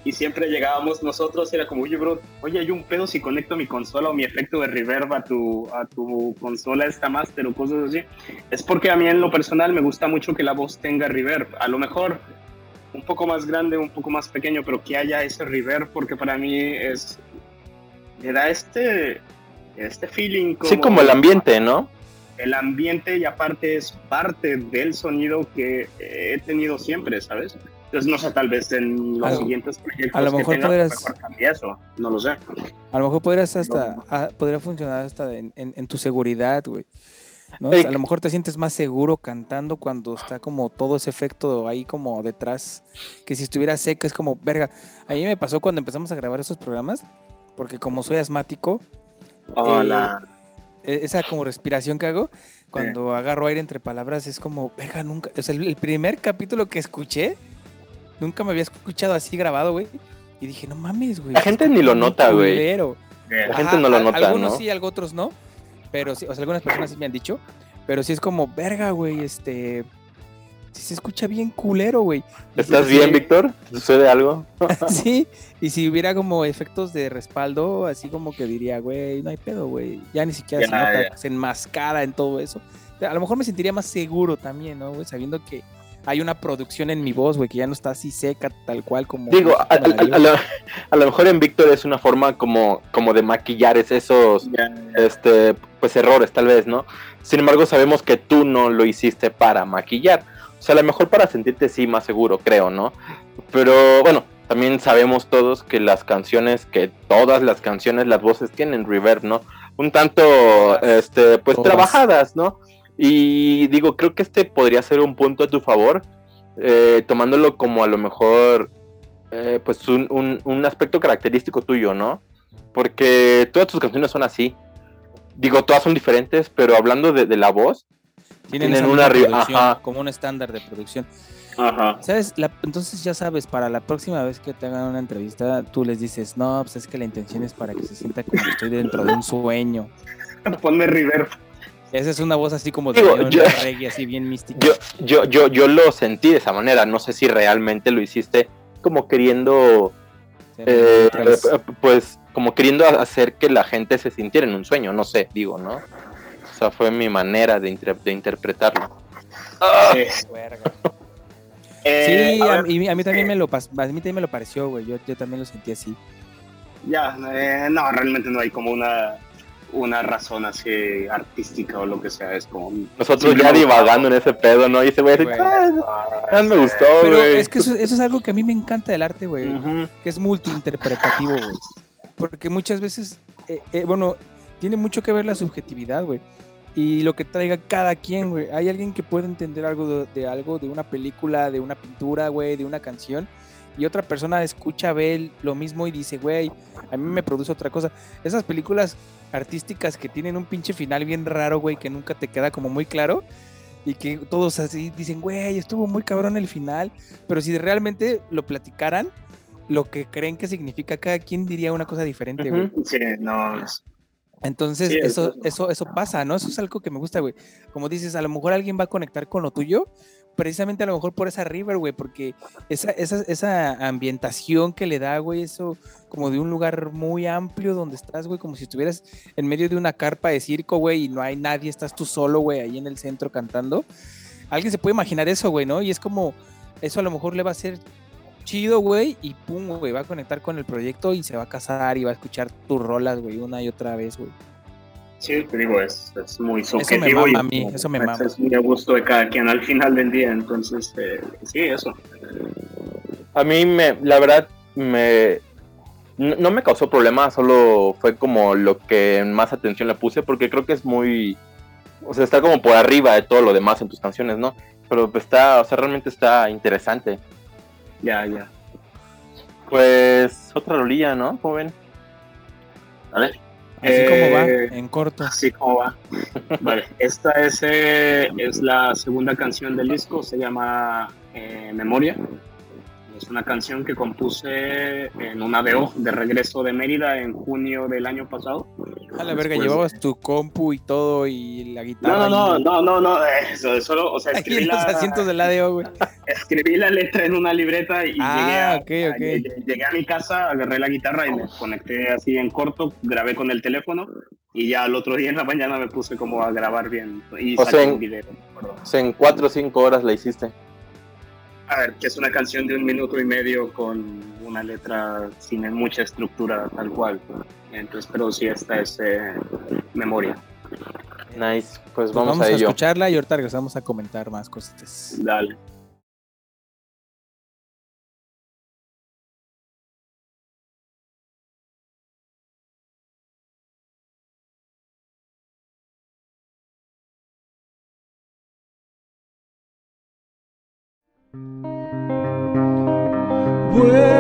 y siempre llegábamos nosotros y era como, oye, bro, oye, hay un pedo si conecto mi consola o mi efecto de reverb a tu, a tu consola esta master o cosas así. Es porque a mí en lo personal me gusta mucho que la voz tenga reverb. A lo mejor un poco más grande, un poco más pequeño, pero que haya ese reverb porque para mí es... Me da este, este feeling como... Sí, como el ambiente, ¿no? El ambiente y aparte es parte del sonido que he tenido siempre, ¿sabes? Entonces no sé, tal vez en los A siguientes proyectos a lo que mejor tenga, podrías- mejor cambie eso, no lo sé. A lo mejor podrías hasta, ah, podría funcionar hasta en, en- en tu seguridad, güey. ¿no? A lo mejor te sientes más seguro cantando cuando está como todo ese efecto ahí como detrás, que si estuviera seca es como, verga. A mí me pasó cuando empezamos a grabar esos programas, porque como soy asmático, Hola. e- esa como respiración que hago, cuando agarro aire entre palabras es como, verga, nunca, o sea, el, el primer capítulo que escuché, nunca me había escuchado así grabado, güey. Y dije, no mames, güey. La gente ni lo nota, güey. culero". La Ajá, gente no lo nota, Algunos ¿no? sí, algo otros no. Pero sí, o sea, algunas personas sí me han dicho. Pero sí es como, verga, güey, este. Sí se escucha bien culero, güey. ¿Estás bien, Víctor? ¿Te ¿Sucede algo? [LAUGHS] sí, y si hubiera como efectos de respaldo, así como que diría, güey, no hay pedo, güey. Ya ni siquiera se nota, ya. se enmascara en todo eso. A lo mejor me sentiría más seguro también, ¿no, güey? Sabiendo que hay una producción en mi voz, güey, que ya no está así seca, tal cual como. Digo, a, como lo, a lo mejor en Víctor es una forma como, como de maquillar es- esos este, pues errores tal vez, ¿no? Sin embargo, sabemos que tú no lo hiciste para maquillar. O sea, a lo mejor para sentirte sí más seguro, creo, ¿no? Pero bueno, también sabemos todos que las canciones, que todas las canciones, las voces tienen reverb, ¿no? Un tanto, este, pues Todas. trabajadas, ¿no? Y digo, creo que este podría ser un punto a tu favor, eh, tomándolo como a lo mejor, eh, pues un, un- un aspecto característico tuyo, ¿no? Porque todas tus canciones son así. Digo, todas son diferentes, pero hablando de, de la voz, Tienen, una ajá. como un estándar de producción. Ajá. ¿Sabes? La- entonces ya sabes, para la próxima vez que te hagan una entrevista, tú les dices, no, pues es que la intención es para que se sienta como que estoy dentro de un sueño. [LAUGHS] Ponme reverb. Esa es una voz así como de Digo, yo- reggae, así bien mística. yo, yo, yo, yo lo sentí de esa manera. No sé si realmente lo hiciste como queriendo, eh, eh, pues, como queriendo hacer que la gente se sintiera en un sueño. No sé, digo, ¿no? O sea, fue mi manera de, inter- de interpretarlo. Sí. Verga. Eh, sí, a a, ver, y a mí también me lo a mí también me lo pareció, güey. Yo, yo también lo sentí así. Ya, eh, no, realmente no hay como una, una razón así artística o lo que sea. Es como. Nosotros ya divagando en ese pedo, ¿no? Y ese güey, Güey. "Ah, ah, me gustó, Pero güey. es que eso, eso es algo que a mí me encanta del arte, güey. Que es multiinterpretativo, güey. Porque muchas veces, eh, eh, bueno, tiene mucho que ver la subjetividad, güey. Y lo que traiga cada quien, güey. Hay alguien que puede entender algo de, de algo, de una película, de una pintura, güey, de una canción. Y otra persona escucha, ve lo mismo y dice, güey, a mí me produce otra cosa. Esas películas artísticas que tienen un pinche final bien raro, güey, que nunca te queda como muy claro. Y que todos así dicen, güey, estuvo muy cabrón el final. Pero si realmente lo platicaran, lo que creen que significa cada quien diría una cosa diferente, güey. Sí, no. es- Entonces, Sí, eso- eso, eso pasa, ¿no? Eso es algo que me gusta, güey. Como dices, a lo mejor alguien va a conectar con lo tuyo, precisamente a lo mejor por esa river, güey, porque esa, esa, esa ambientación que le da, güey, eso como de un lugar muy amplio donde estás, güey, como si estuvieras en medio de una carpa de circo, güey, y no hay nadie, estás tú solo, güey, ahí en el centro cantando. Alguien se puede imaginar eso, güey, ¿no? Y es como, eso a lo mejor le va a ser chido, güey, y pum, güey, va a conectar con el proyecto y se va a casar y va a escuchar tus rolas, güey, una y otra vez, güey. Sí, te digo, es, es muy Eso me subjetivo. mama y a mí, eso me mama. Es muy a gusto de cada quien al final del día. Entonces, eh, sí, eso. A mí, me, la verdad, me no me causó problema, solo fue como lo que más atención le puse, porque creo que es muy, o sea, está como por arriba de todo lo demás en tus canciones, ¿no? Pero pues está, o sea, realmente está interesante. Ya, ya. Pues otra rolilla, ¿no? ¿Cómo ven? ¿Vale? Así como va, Eh, en corto. Así como va. [LAUGHS] Vale, esta es, eh, es la segunda canción del disco, se llama eh, Memoria. Es una canción que compuse en una DO de regreso de Mérida en junio del año pasado. A la verga, llevabas tu compu y todo y la guitarra. No, no, no, no, no, eh, eso, solo, o sea, [LAUGHS] escribí en los la, asientos del ADO, güey. [LAUGHS] escribí la letra en una libreta y Ah, llegué, a, llegué- mi casa, agarré la guitarra y me conecté así en corto, grabé con el teléfono y ya al otro día en la mañana me puse como a grabar bien y O saqué un video. O sea, en cuatro o cinco horas la hiciste. A ver, que es una canción de un minuto y medio con una letra sin mucha estructura tal cual. Entonces, pero sí, esta es eh, memoria. Nice, pues Pues vamos, vamos a a ello. escucharla y ahorita regresamos a comentar más cosas. Dale. Where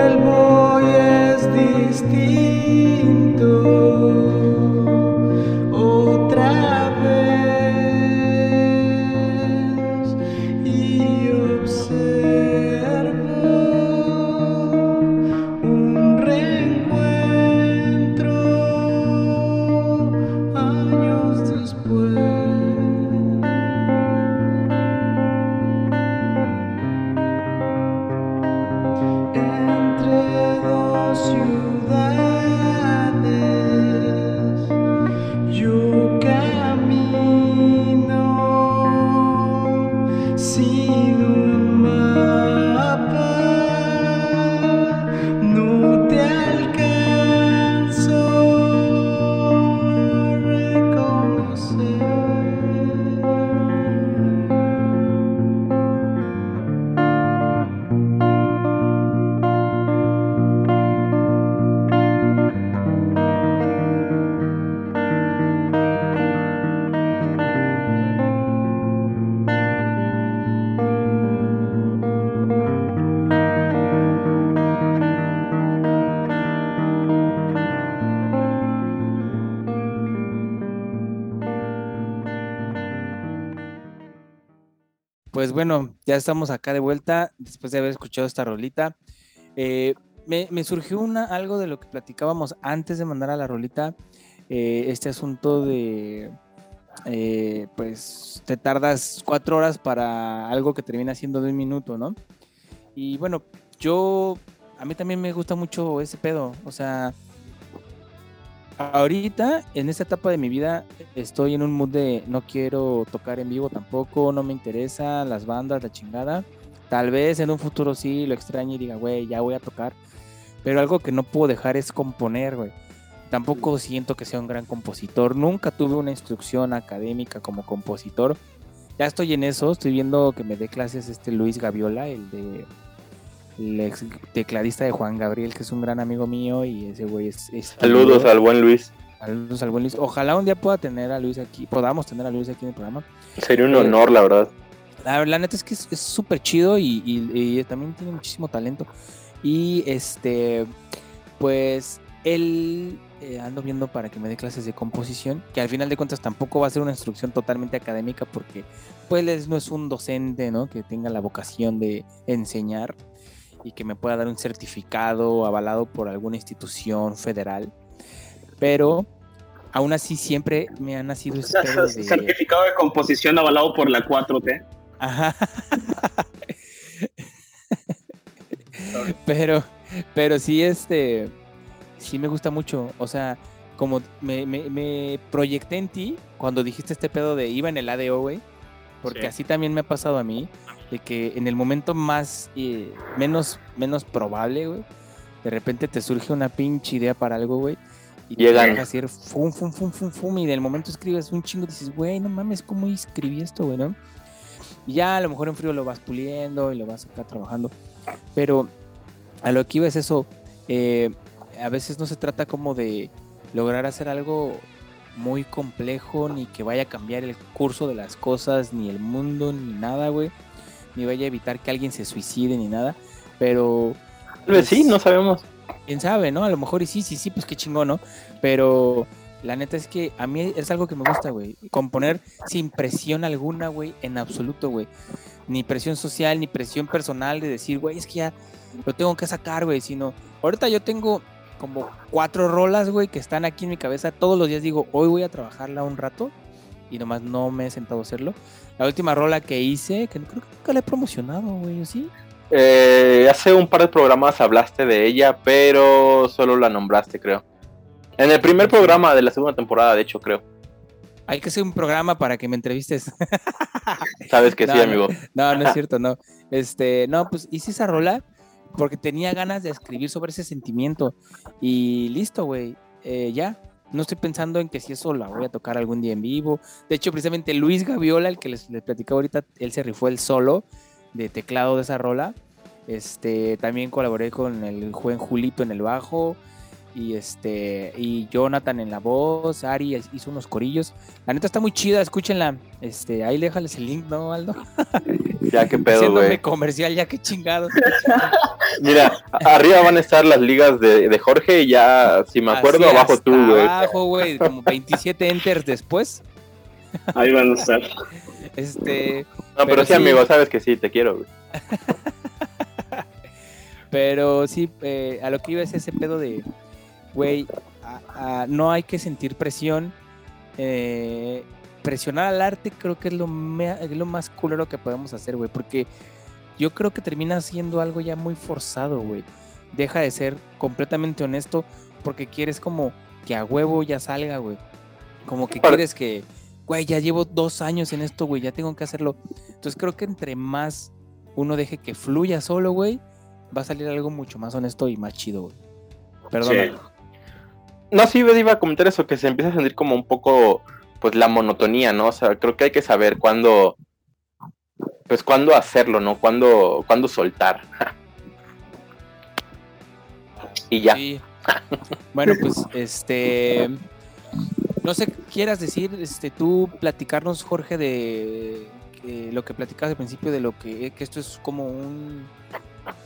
ya estamos acá de vuelta después de haber escuchado esta rolita. Eh, me, me surgió una, algo de lo que platicábamos antes de mandar a la rolita. eh, este asunto de, eh, pues, te tardas cuatro horas para algo que termina siendo de un minuto, ¿no? Y bueno, yo, a mí también me gusta mucho ese pedo. O sea, ahorita, en esta etapa de mi vida, estoy en un mood de no quiero tocar en vivo tampoco, no me interesa las bandas, la chingada. Tal vez en un futuro sí lo extrañe y diga, güey, ya voy a tocar. Pero algo que no puedo dejar es componer, güey. Tampoco siento que sea un gran compositor. Nunca tuve una instrucción académica como compositor. Ya estoy en eso, estoy viendo que me dé clases este Luis Gaviola, el de el ex tecladista de Juan Gabriel, que es un gran amigo mío y ese güey es, es Saludos al buen Luis. Saludos al buen Luis. Ojalá un día pueda tener a Luis aquí, podamos tener a Luis aquí en el programa. Sería un Eh, honor, la verdad. La, la neta es que es súper chido y, y- y también tiene muchísimo talento. Y este, pues él eh, ando viendo para que me dé clases de composición, que al final de cuentas tampoco va a ser una instrucción totalmente académica porque pues no es un docente, ¿no? Que tenga la vocación de enseñar y que me pueda dar un certificado avalado por alguna institución federal. Pero aún así siempre me ha nacido O ese sea, pedo de... certificado de composición avalado por la 4T. Ajá. pero, pero sí, este, sí me gusta mucho. O sea, como me, me- me proyecté en ti cuando dijiste este pedo de iba en el ADO, güey. Porque Sí. así también me ha pasado a mí, de que en el momento más, eh, menos, menos probable, güey, de repente te surge una pinche idea para algo, güey. Y Llegan. te deja hacer fum, fum, fum, fum, fum, y del momento escribes un chingo y dices, güey, no mames, ¿cómo escribí esto, güey, no? Y ya a lo mejor en frío lo vas puliendo y lo vas acá trabajando. Pero a lo que iba es eso. eh, a veces no se trata como de lograr hacer algo muy complejo, ni que vaya a cambiar el curso de las cosas, ni el mundo, ni nada, güey. Ni vaya a evitar que alguien se suicide, ni nada. Pero Tal vez sí, no sabemos. quién sabe, ¿no? A lo mejor y sí, sí, sí, pues qué chingón, ¿no? Pero la neta es que a mí es algo que me gusta, güey. Componer sin presión alguna, güey, en absoluto, güey. Ni presión social, ni presión personal de decir, güey, es que ya lo tengo que sacar, güey. Sino, ahorita yo tengo como cuatro rolas, güey, que están aquí en mi cabeza. Todos los días digo, hoy voy a trabajarla un rato. Y nomás no me he sentado a hacerlo. La última rola que hice, que creo que nunca la he promocionado, güey, ¿o sí? Eh, hace un par de programas hablaste de ella, pero solo la nombraste, creo. En el primer programa de la segunda temporada, de hecho, creo. Hay que hacer un programa para que me entrevistes. [LAUGHS] Sabes que [LAUGHS] No, sí, amigo. No, no es [LAUGHS] cierto, no. Este, no, pues hice esa rola porque tenía ganas de escribir sobre ese sentimiento. Y listo, güey. eh, ya. No estoy pensando en que si eso la voy a tocar algún día en vivo. De hecho, precisamente Luis Gaviola, el que les, les platicaba ahorita, él se rifó el solo de teclado de esa rola. Este, también colaboré con el buen Julito en el bajo. Y este, y Jonathan en la voz, Ari hizo unos corillos. La neta está muy chida, escúchenla. Este, ahí déjales el link, ¿no, Aldo? [LAUGHS] Ya qué pedo, Haciéndome güey. comercial, ya que chingados. [LAUGHS] Mira, arriba van a estar las ligas de, de Jorge y ya, si me acuerdo, Así abajo tú, güey. Abajo, güey, como 27 enters después. [LAUGHS] Ahí van a estar. Este, No, pero, pero sí, sí. amigo, sabes que sí, te quiero, güey. pero sí, eh, a lo que iba es ese pedo de, güey, a- a- no hay que sentir presión. eh, presionar al arte creo que es lo, mea- es lo más culero que podemos hacer, güey, porque yo creo que termina siendo algo ya muy forzado, güey. Deja de ser completamente honesto porque quieres como que a huevo ya salga, güey. Como que quieres que, güey, ya llevo dos años en esto, güey, ya tengo que hacerlo. Entonces creo que entre más uno deje que fluya solo, güey, va a salir algo mucho más honesto y más chido, güey. Perdón. Sí. No, sí, iba a comentar eso, que se empieza a sentir como un poco, pues, la monotonía, ¿no? O sea, creo que hay que saber cuándo, pues, cuándo hacerlo, ¿no? Cuándo, cuándo soltar. [LAUGHS] y ya. Sí. Bueno, pues, este. No sé, quieras decir, este, tú platicarnos, Jorge, de que lo que platicabas al principio, de lo que, que esto es como un,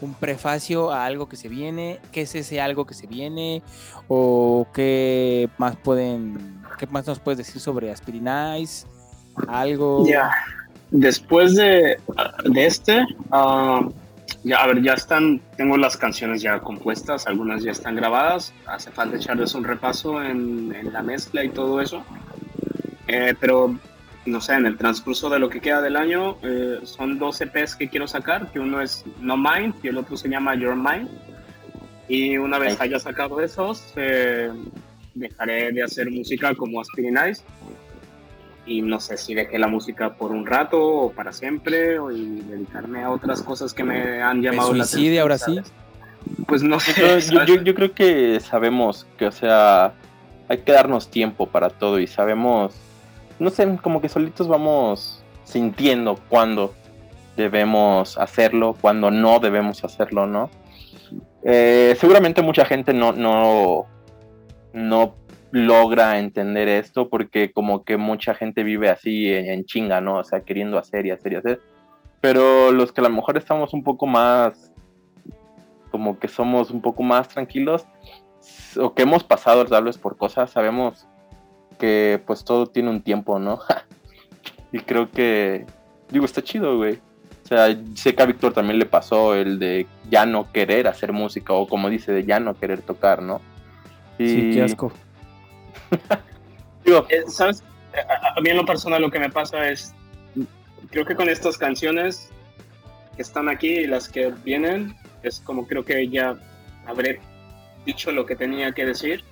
un prefacio a algo que se viene. ¿Qué es ese algo que se viene? ¿O qué más pueden, qué más nos puedes decir sobre Aspirinize? Algo. Ya. Después de, de este, ah, ya, a ver, ya están, tengo las canciones ya compuestas, algunas ya están grabadas, hace falta echarles un repaso en, en la mezcla y todo eso. Eh, pero, no sé, en el transcurso de lo que queda del año, eh, son dos EPs que quiero sacar, que uno es No Mind y el otro se llama Your Mind. Y una vez haya sacado esos, eh, dejaré de hacer música como Aspirin Eyes. Y no sé si dejé la música por un rato o para siempre, o y dedicarme a otras cosas que me han llamado la suicide atención. ahora ¿sabes? Pues no sé. Yo, yo- yo creo que sabemos que, o sea, hay que darnos tiempo para todo y sabemos, no sé, como que solitos vamos sintiendo cuándo debemos hacerlo, cuándo no debemos hacerlo, ¿no? Eh, seguramente mucha gente no, no, no logra entender esto porque como que mucha gente vive así en, en chinga, ¿no? O sea, queriendo hacer y hacer y hacer. Pero los que a lo mejor estamos un poco más como que somos un poco más tranquilos o que hemos pasado tal vez por cosas, sabemos que pues todo tiene un tiempo, ¿no? [LAUGHS] y creo que, digo, está chido, güey. O sea, sé que a Víctor también le pasó el de ya no querer hacer música o como dice, de ya no querer tocar, ¿no? Y, Sí, qué asco. [LAUGHS] digo, Eh, ¿Sabes? A, a mí en lo personal lo que me pasa es, creo que con estas canciones que están aquí y las que vienen, es como creo que ya habré dicho lo que tenía que decir.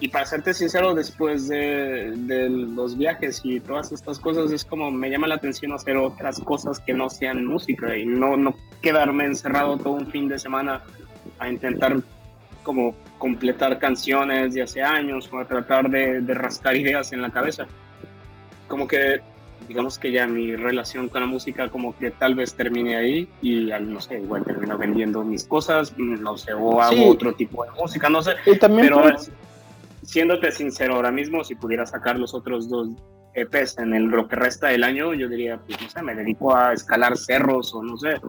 Y para serte sincero, después de, de los viajes y todas estas cosas, es como me llama la atención hacer otras cosas que no sean música y no, no quedarme encerrado todo un fin de semana a intentar como completar canciones de hace años o a tratar de, de rascar ideas en la cabeza. Como que, digamos que ya mi relación con la música como que tal vez termine ahí y al, no sé, igual termino vendiendo mis cosas, no sé, o hago Sí. otro tipo de música, no sé. y también Pero siéndote sincero ahora mismo, si pudiera sacar los otros dos EPs en el, lo que resta del año, yo diría, pues no sé, me dedico a escalar cerros o no sé,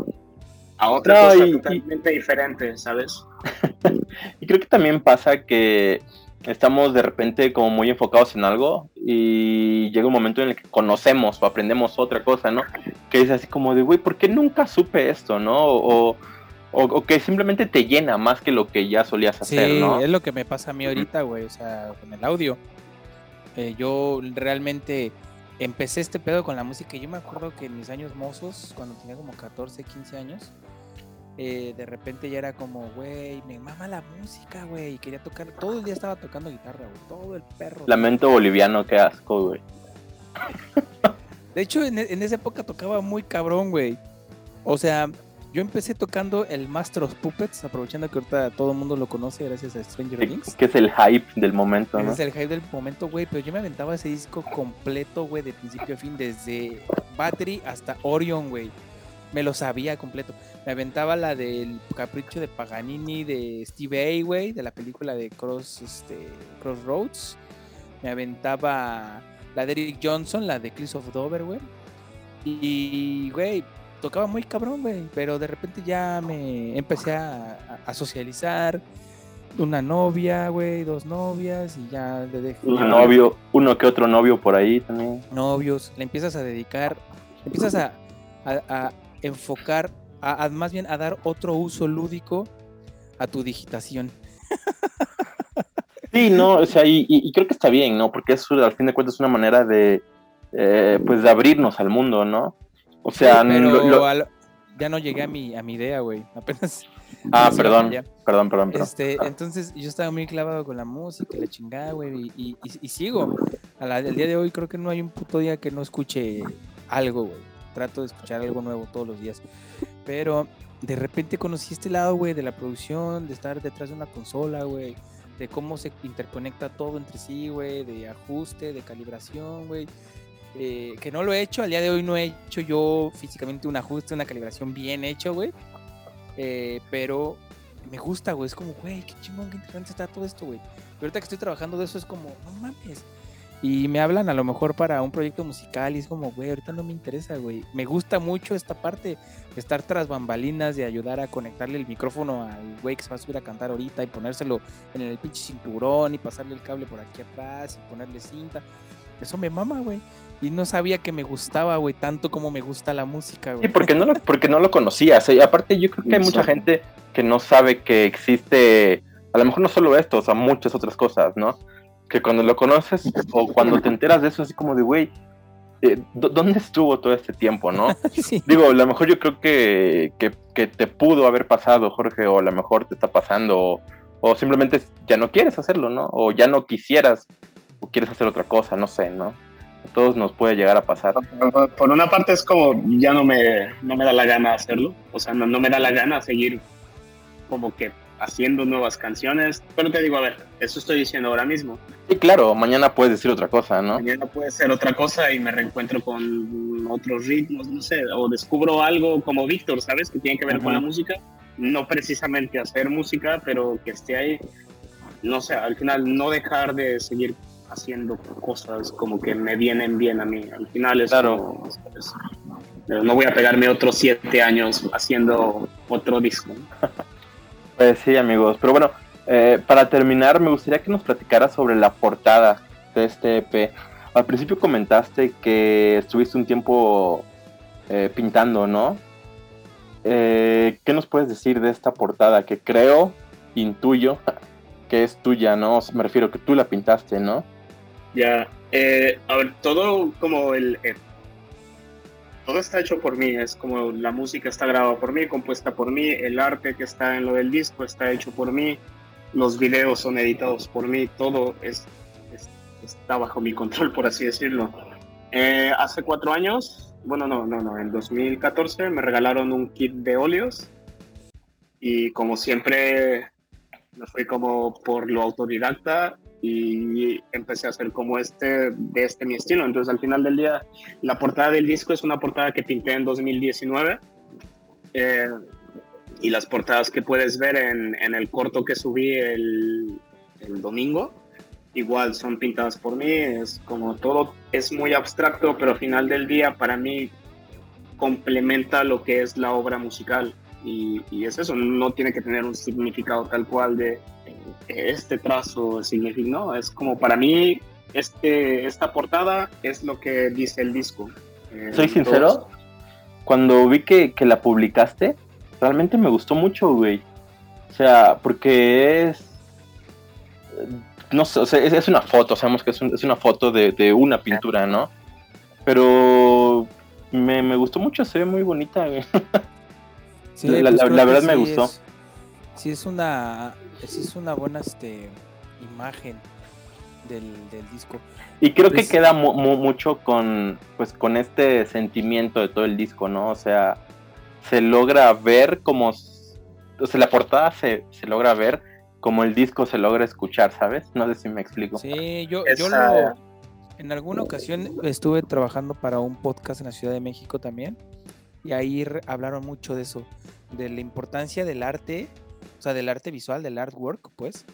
a otra No, cosa y- y- totalmente diferente, ¿sabes? [LAUGHS] Y creo que también pasa que estamos de repente como muy enfocados en algo y llega un momento en el que conocemos o aprendemos otra cosa, ¿no? Que es así como de, güey, ¿por qué nunca supe esto, no? O, o, o que simplemente te llena más que lo que ya solías Sí, hacer, ¿no? es lo que me pasa a mí ahorita, güey, o sea, con el audio. Eh, yo realmente empecé este pedo con la música. y Yo me acuerdo que en mis años mozos, cuando tenía como 14, 15 años, eh, de repente ya era como, güey, me mama la música, güey. Y quería tocar, todo el día estaba tocando guitarra, güey, todo el perro. Lamento boliviano, qué asco, güey. De hecho, en, en esa época tocaba muy cabrón, güey. O sea, yo empecé tocando el Master of Puppets, aprovechando que ahorita todo el mundo lo conoce gracias a Stranger Things. que es el hype del momento, ¿no? es el hype del momento, güey, pero yo me aventaba ese disco completo, güey, de principio a fin, desde Battery hasta Orion, güey. Me lo sabía completo. Me aventaba la del Capricho de Paganini de Steve A, güey, de la película de Cross, este, Crossroads. Me aventaba la de Eric Johnson, la de Cliffs of Dover, güey. Y, güey, tocaba muy cabrón, güey, pero de repente ya me empecé a, socializar. Una novia, güey, dos novias y ya le dejé Un novio, uno que otro novio por ahí también. novios, le empiezas a dedicar, empiezas a, a- a enfocar, a, más bien a dar otro uso lúdico a tu digitación. Sí, no, o sea, y creo que está bien, ¿no? Porque eso al fin de cuentas es una manera de, eh, pues, de abrirnos al mundo, ¿no? O sea, pero lo- lo- al- ya no llegué a mi, a mi idea, güey. Apenas. ah, [LAUGHS] sí, perdón, perdón, perdón, perdón. Este, entonces yo estaba muy clavado con la música la chingada, güey, y, y- y sigo. A la- al día de hoy creo que no hay un puto día que no escuche algo, güey. Trato de escuchar algo nuevo todos los días. Pero de repente conocí este lado, güey, de la producción, de estar detrás de una consola, güey. De cómo se interconecta todo entre sí, güey. De ajuste, de calibración, güey. Eh, que no lo he hecho, al día de hoy no he hecho yo físicamente un ajuste, una calibración bien hecho, güey. Eh, pero me gusta, güey. Es como, güey, qué chingón, qué interesante está todo esto, güey. Pero ahorita que estoy trabajando de eso es como, no mames. Y me hablan a lo mejor para un proyecto musical y es como, güey, ahorita no me interesa, güey. Me gusta mucho esta parte estar tras bambalinas, de ayudar a conectarle el micrófono al güey que se va a subir a cantar ahorita y ponérselo en el pinche cinturón y pasarle el cable por aquí atrás y ponerle cinta. Eso me mama, güey. Y no sabía que me gustaba, güey, tanto como me gusta la música, güey. Sí, porque no lo, porque no lo conocías. Y aparte, yo creo que hay mucha gente que no sabe que existe, a lo mejor no solo esto, o sea, muchas otras cosas, ¿no? Que cuando lo conoces o cuando te enteras de eso, así como de, güey, eh, ¿dó- ¿dónde estuvo todo este tiempo, no? [LAUGHS] Sí. Digo, a lo mejor yo creo que, que, que te pudo haber pasado, Jorge, o a lo mejor te está pasando, o, O simplemente ya no quieres hacerlo, ¿no? O ya no quisieras, o quieres hacer otra cosa, no sé, ¿no? A todos nos puede llegar a pasar. Por- una parte es como ya no me, no me da la gana hacerlo, o sea, no, no me da la gana seguir como que haciendo nuevas canciones, pero te digo, a ver, eso estoy diciendo ahora mismo. Y claro, mañana puedes decir otra cosa, ¿no? Mañana puede ser otra cosa y me reencuentro con otros ritmos, no sé, o descubro algo como Víctor, ¿sabes? Que tiene que ver con la música, no precisamente hacer música, pero que esté ahí, no sé, al final no dejar de seguir haciendo cosas como que me vienen bien a mí, al final es Claro. como. Pero no voy a pegarme otros siete años haciendo otro disco. Pues sí, amigos. Pero bueno, eh, para terminar, me gustaría que nos platicaras sobre la portada de este EP. Al principio comentaste que estuviste un tiempo eh, pintando, ¿no? Eh, ¿Qué nos puedes decir de esta portada? Que creo, intuyo, [LAUGHS] que es tuya, ¿no? Me refiero que tú la pintaste, ¿no? Ya, eh, a ver, todo como el... eh, todo está hecho por mí, es como la música está grabada por mí, compuesta por mí, el arte que está en lo del disco está hecho por mí, los videos son editados por mí, todo es, es- está bajo mi control, por así decirlo. Eh, hace cuatro años, bueno, no, no, no, en 2014 me regalaron un kit de óleos y como siempre me fui como por lo autodidacta y empecé a hacer como este, de este mi estilo. Entonces al final del día, la portada del disco es una portada que pinté en 2019. eh, y las portadas que puedes ver en, en el corto que subí el, el domingo, igual son pintadas por mí. Es como todo es muy abstracto, pero al final del día para mí complementa lo que es la obra musical. Y, y es eso, no tiene que tener un significado tal cual de este trazo significa, no, es como para mí este, esta portada es lo que dice el disco. Eh, Soy sincero, todos- cuando vi que, que la publicaste, realmente me gustó mucho, güey. O sea, porque es. No sé, o sea, es, es una foto, sabemos que es, un- es una foto de, de una pintura, ¿no? Pero me, me gustó mucho, se ve muy bonita, güey. Sí, La- pues la- la verdad me gustó. es- sí es una, sí es una buena este, imagen del, del disco. Y creo que Pues- queda mu- mu- mucho con, pues, con este sentimiento de todo el disco, ¿no? O sea, se logra ver como, o sea, la portada se, se logra ver como el disco se logra escuchar, ¿sabes? No sé si me explico. Sí, yo, yo lo, en alguna ocasión estuve trabajando para un podcast en la Ciudad de México también y ahí hablaron mucho de eso, de la importancia del arte, o sea, del arte visual, del artwork, pues,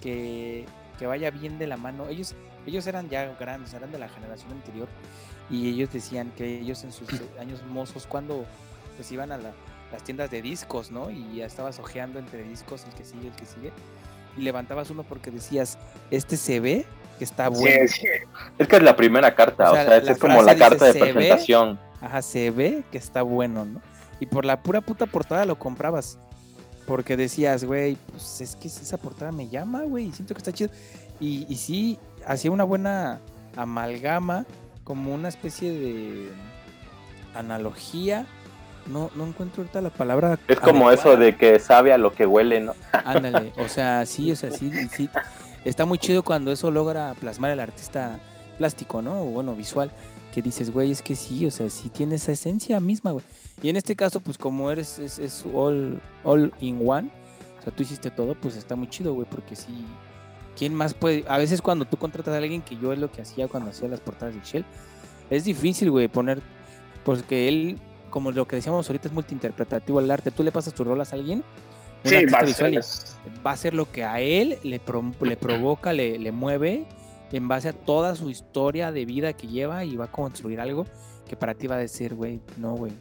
que, que vaya bien de la mano. Ellos, ellos eran ya grandes, eran de la generación anterior y ellos decían que ellos en sus años mozos cuando pues iban a la- las tiendas de discos, ¿no? Y ya estabas ojeando entre discos el que sigue, el que sigue y levantabas uno porque decías, este se ve que está bueno. sí. Es que es la primera carta, O o sea, la es como la carta de presentación. Ajá, se ve que está bueno, ¿no? Y por la pura puta portada lo comprabas. Porque decías, güey, pues es que esa portada me llama, güey, y siento que está chido. Y, y sí, hacía una buena amalgama, como una especie de analogía. No, no encuentro ahorita la palabra. Es como eso de que sabe a lo que huele, ¿no? [LAUGHS] Ándale, o sea, sí, o sea, sí, sí. Está muy chido cuando eso logra plasmar el artista plástico, ¿no? O bueno, visual, que dices, güey, es que sí, o sea, sí tiene esa esencia misma, güey. Y en este caso, pues como eres, es, es all, all in one, o sea, tú hiciste todo, pues está muy chido, güey, porque sí. ¿Quién más puede? A veces cuando tú contratas a alguien, que yo es lo que hacía cuando hacía las portadas de Shell, es difícil, güey, poner, porque él, como lo que decíamos ahorita, es multiinterpretativo el arte. Tú le pasas tus rolas a alguien, Sí, a ser- va a ser lo que a él le, pro- le provoca, le, le mueve en base a toda su historia de vida que lleva y va a construir algo que para ti va a decir, güey, no, güey,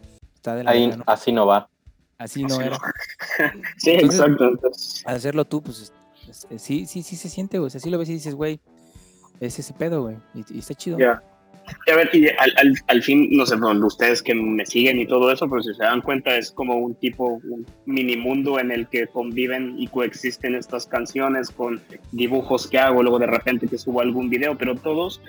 está de la Ahí, verga, ¿no? así no va. Así no así era. [LAUGHS] Sí, Entonces- exacto. entonces, Al hacerlo tú, pues es- es- sí, sí, sí se siente, güey. O sea, sí lo ves y dices, güey, es ese pedo, güey. Y, y está chido. Ya. Y a ver, y al, al, al fin, no sé, bueno, ustedes que me siguen y todo eso, pero si se dan cuenta es como un tipo, un mini mundo en el que conviven y coexisten estas canciones con dibujos que hago, luego de repente que subo algún video, pero todos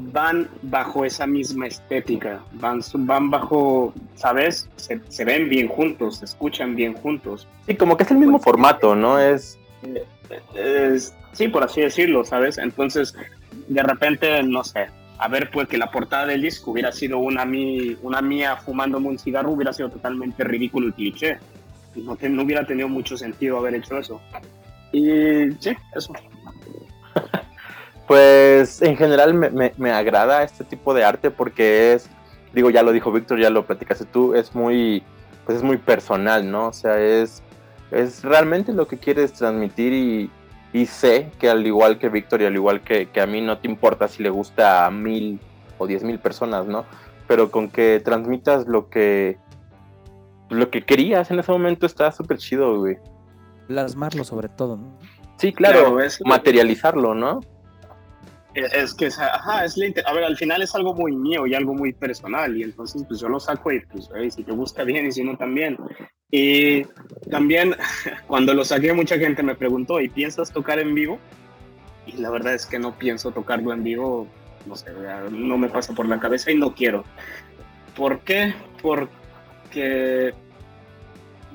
van bajo esa misma estética, van, van bajo, ¿sabes? Se, se ven bien juntos, se escuchan bien juntos. Sí, como que es el mismo formato, ¿no? Es Es- sí, por así decirlo, ¿sabes? Entonces, de repente, no sé, a ver, pues que la portada del disco hubiera sido una, mi, una mía fumándome un cigarro, hubiera sido totalmente ridículo y cliché. No, te- no hubiera tenido mucho sentido haber hecho eso. Y sí, eso. [LAUGHS] Pues en general me, me- me agrada este tipo de arte porque es, digo, ya lo dijo Víctor, ya lo platicaste tú, es muy, pues es muy personal, ¿no? O sea, es, es realmente lo que quieres transmitir y, y sé que al igual que Víctor y al igual que, que a mí no te importa si le gusta a mil o diez mil personas, ¿no? Pero con que transmitas lo que, lo que querías en ese momento está súper chido, güey. Plasmarlo sobre todo, ¿no? Sí, claro, Claro, es- materializarlo, ¿no? Es es que, ajá, es la a ver, al final es algo muy mío y algo muy personal, y entonces pues yo lo saco y pues, si te gusta bien y si no también. Y también [LAUGHS] cuando lo saqué mucha gente me preguntó, ¿y piensas tocar en vivo? Y la verdad es que no pienso tocarlo en vivo, no sé, no me pasa por la cabeza y no quiero. ¿Por qué? Porque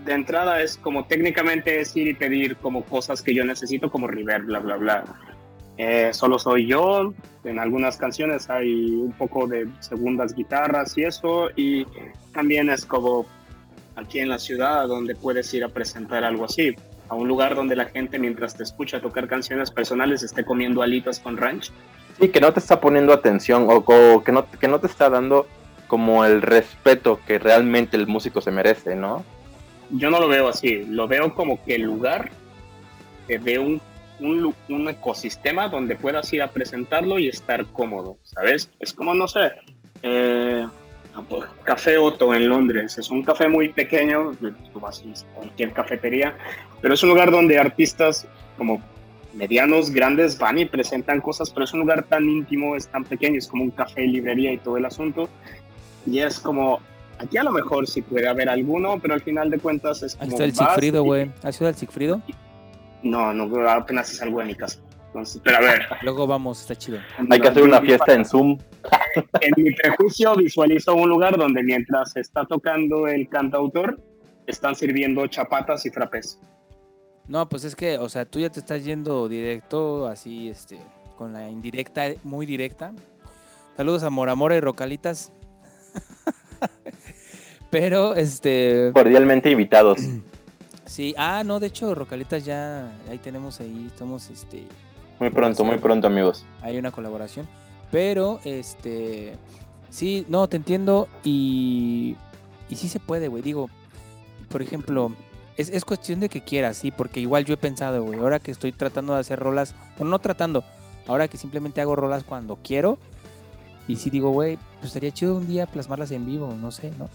de entrada es como técnicamente es ir y pedir como cosas que yo necesito, como reverb, bla, bla, bla. Eh, solo soy yo, en algunas canciones hay un poco de segundas guitarras y eso, y también es como aquí en la ciudad donde puedes ir a presentar algo así, a un lugar donde la gente mientras te escucha tocar canciones personales esté comiendo alitas con ranch. Sí, que no te está poniendo atención o, o que, no, que no te está dando como el respeto que realmente el músico se merece, ¿no? Yo no lo veo así, lo veo como que el lugar te dé un, un, un ecosistema donde puedas ir a presentarlo y estar cómodo, ¿sabes? Es como, no sé, eh, Café Otto en Londres, es un café muy pequeño, tú vas a cualquier cafetería, pero es un lugar donde artistas como medianos, grandes van y presentan cosas, pero es un lugar tan íntimo, es tan pequeño, es como un café, librería y todo el asunto, y es como, aquí a lo mejor sí puede haber alguno, pero al final de cuentas es Ahí como... está el Sigfrido, güey. ¿Has ido al Sigfrido? No, no, apenas si salgo de mi casa. Entonces, pero a ver. [LAUGHS] Luego vamos, está chido. Hay que hacer una fiesta en Zoom. En mi prejuicio visualizo un lugar donde mientras está tocando el cantautor, están sirviendo chapatas y frapes. No, pues es que, o sea, tú ya te estás yendo directo, así, este, con la indirecta, muy directa. Saludos a Moramora y Rocalitas. [LAUGHS] Pero, este, Cordialmente invitados. [CLEARS THROAT] sí, ah, no, de hecho, Rocalitas ya, ahí tenemos ahí, estamos, este, Muy pronto, muy pronto, amigos. hay una colaboración. Pero, este, sí, no, te entiendo y, y sí se puede, güey. Digo, por ejemplo, es, es cuestión de que quieras, sí, porque igual yo he pensado, güey, ahora que estoy tratando de hacer rolas, o no tratando, ahora que simplemente hago rolas cuando quiero, y sí digo, güey, pues estaría chido un día plasmarlas en vivo, no sé, ¿no?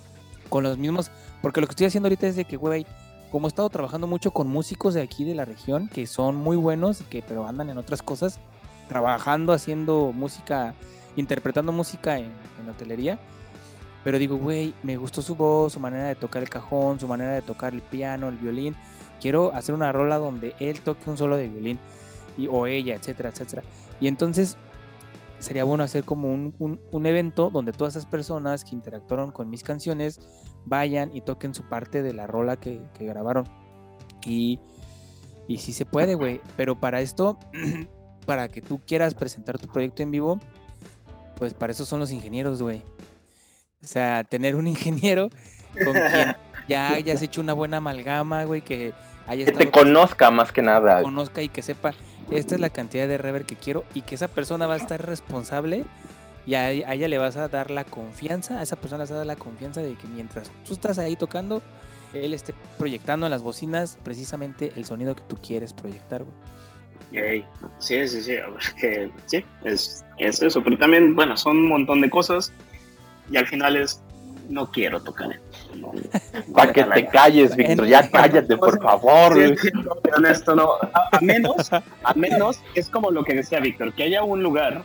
Con los mismos, porque lo que estoy haciendo ahorita es de que, güey, como he estado trabajando mucho con músicos de aquí de la región, que son muy buenos, que pero andan en otras cosas, trabajando, haciendo música, interpretando música en, en hotelería. Pero digo, güey, me gustó su voz, su manera de tocar el cajón, su manera de tocar el piano, el violín. Quiero hacer una rola donde él toque un solo de violín, y, o ella, etcétera, etcétera. Y entonces sería bueno hacer como un, un- un evento donde todas esas personas que interactuaron con mis canciones vayan y toquen su parte de la rola que, que grabaron. Y, y sí se puede, güey. Pero para esto, [CLEARS THROAT] para que tú quieras presentar tu proyecto en vivo, pues para eso son los ingenieros, güey. O sea, tener un [LAUGHS] ingeniero con quien ya [LAUGHS] hayas hecho una buena amalgama, güey, que haya Que te conozca más que nada. conozca y que sepa esta es la cantidad de reverb que quiero y que esa persona va a estar responsable y a, a ella le vas a dar la confianza, a esa persona le vas a dar la confianza de que mientras tú estás ahí tocando, él esté proyectando en las bocinas precisamente el sonido que tú quieres proyectar, güey. Yay. Sí, sí, sí. sí, es, es eso. Pero también, bueno, son un montón de cosas. Y al final es, no quiero tocar. No, Para que te calles, Víctor. Ya cállate, por favor. Sí, sí, no, pero honesto, no. A, a menos, a menos, es como lo que decía Víctor, que haya un lugar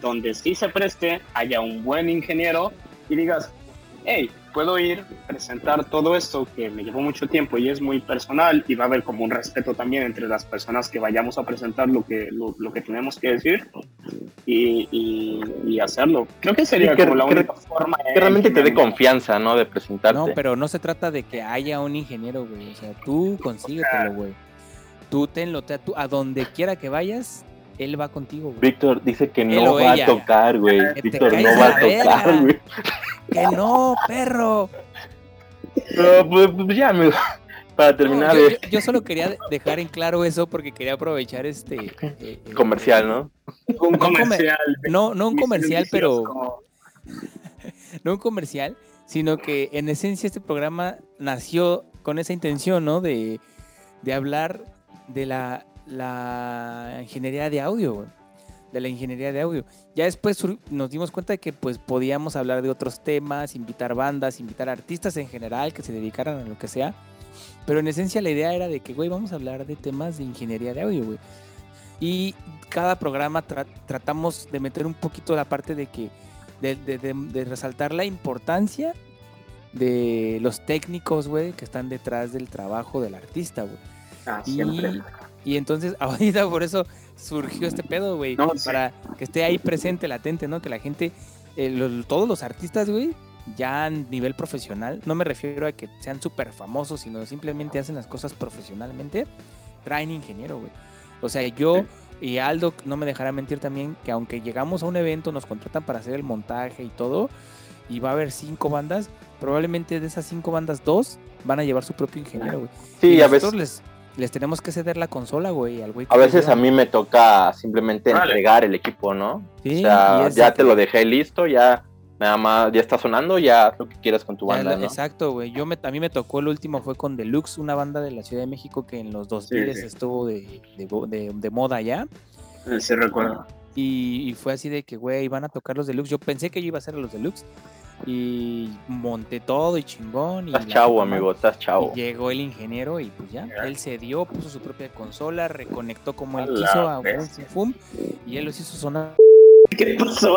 donde sí se preste, haya un buen ingeniero y digas, hey, puedo ir, presentar todo esto que me llevó mucho tiempo y es muy personal y va a haber como un respeto también entre las personas que vayamos a presentar lo que, lo, lo que tenemos que decir y, y, y hacerlo. Creo que sería Sí, que- como la que- única forma. Que realmente te dé de confianza, ¿no? De presentarte. No, pero no se trata de que haya un ingeniero, güey. O sea, tú consíguetelo, güey. Tú tenlo, te- tú, a donde quiera que vayas, él va contigo, güey. Víctor dice que no va ella. a tocar, güey. Que Víctor no va a tocar, güey. Que no, perro. No, pues, pues ya, amigo. Para terminar, No, yo, eh, yo- yo solo quería de- dejar en claro eso porque quería aprovechar este eh, eh, comercial, ¿no? un no comercial. No, no un comercial, pero [LAUGHS] no un comercial, sino que en esencia este programa nació con esa intención, ¿no? De, de hablar de la, la ingeniería de audio, güey. De la ingeniería de audio. Ya después nos dimos cuenta de que pues podíamos hablar de otros temas, invitar bandas, invitar artistas en general que se dedicaran a lo que sea. Pero en esencia la idea era de que, güey, vamos a hablar de temas de ingeniería de audio, güey. Y cada programa tra- tratamos de meter un poquito la parte de que, de, de- de- de resaltar la importancia de los técnicos, güey, que están detrás del trabajo del artista, güey. Ah, Y, siempre. Y entonces [LAUGHS] ahorita por eso surgió este pedo, güey. No, sí. Para que esté ahí presente, latente, ¿no? Que la gente, eh, lo- todos los artistas, güey, ya a nivel profesional, no me refiero a que sean súper famosos, sino simplemente hacen las cosas profesionalmente, traen ingeniero, güey. O sea, yo y Aldo no me dejará mentir también que aunque llegamos a un evento, nos contratan para hacer el montaje y todo, y va a haber cinco bandas, probablemente de esas cinco bandas, dos van a llevar su propio ingeniero, güey. Sí, y a veces, les, les tenemos que ceder la consola, güey, al güey. a veces a mí me toca simplemente Vale. entregar el equipo, ¿no? Sí, o sea, ya te lo dejé listo, ya nada más, ya está sonando, ya haz lo que quieras con tu ya banda, lo- ¿no? Exacto, güey. Yo me, a mí me tocó el último, fue con Deluxe, una banda de la Ciudad de México que en los 2000 sí. estuvo de, de, de- de moda ya. Sí, recuerdo. Y, y fue así de que, güey, iban a tocar los Deluxe. Yo pensé que yo iba a ser los Deluxe. Y monté todo y chingón. Y Estás chavo, amigo, estás chavo. Y llegó el ingeniero y pues ya, él se dio, puso su propia consola, reconectó como él A quiso a fum, y él los hizo sonar. [LAUGHS] ¿Qué pasó?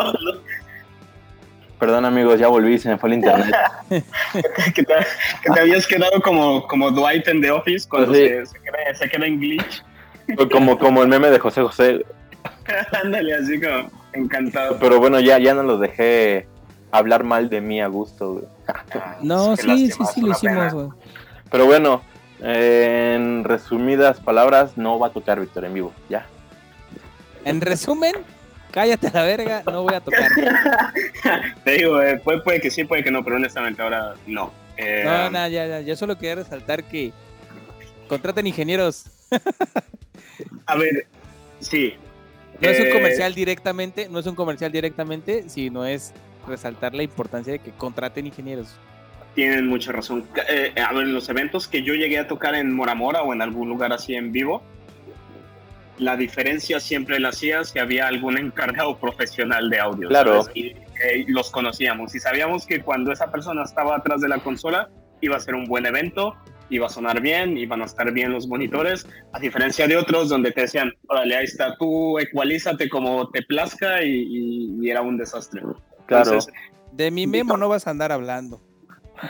Perdón, amigos, ya volví, se me fue el internet. [LAUGHS] [LAUGHS] que, te, que te habías quedado como, como Dwight en The Office cuando Sí. se, se, queda, se queda en glitch. Como, como el meme de José José. Ándale, así como encantado. Pero bueno, ya, ya no los dejé hablar mal de mí a gusto, güey. Ah, No, sí, sí, lástima, sí lo hicimos, güey. Pero bueno, eh, en resumidas palabras, no va a tocar Víctor en vivo, ya. En resumen, cállate a la verga, no voy a tocar. [LAUGHS] Te digo, eh, puede, puede que sí, puede que no, pero honestamente ahora no. Eh, No, no, ya, ya, yo solo quería resaltar que contraten ingenieros. A ver, sí. No es un Eh, comercial directamente, no es un comercial directamente, sino es resaltar la importancia de que contraten ingenieros. Tienen mucha razón. Eh, a ver, los eventos que yo llegué a tocar en Mora Mora o en algún lugar así en vivo, la diferencia siempre la hacía si había algún encargado profesional de audio. Claro. ¿sabes? Y eh, los conocíamos y sabíamos que cuando esa persona estaba atrás de la consola iba a ser un buen evento, iba a sonar bien, iban a estar bien los monitores, a diferencia de otros donde te decían, órale, ahí está, tú ecualízate como te plazca y, y- y era un desastre. Claro. Entonces, De mi memo no vas a andar hablando.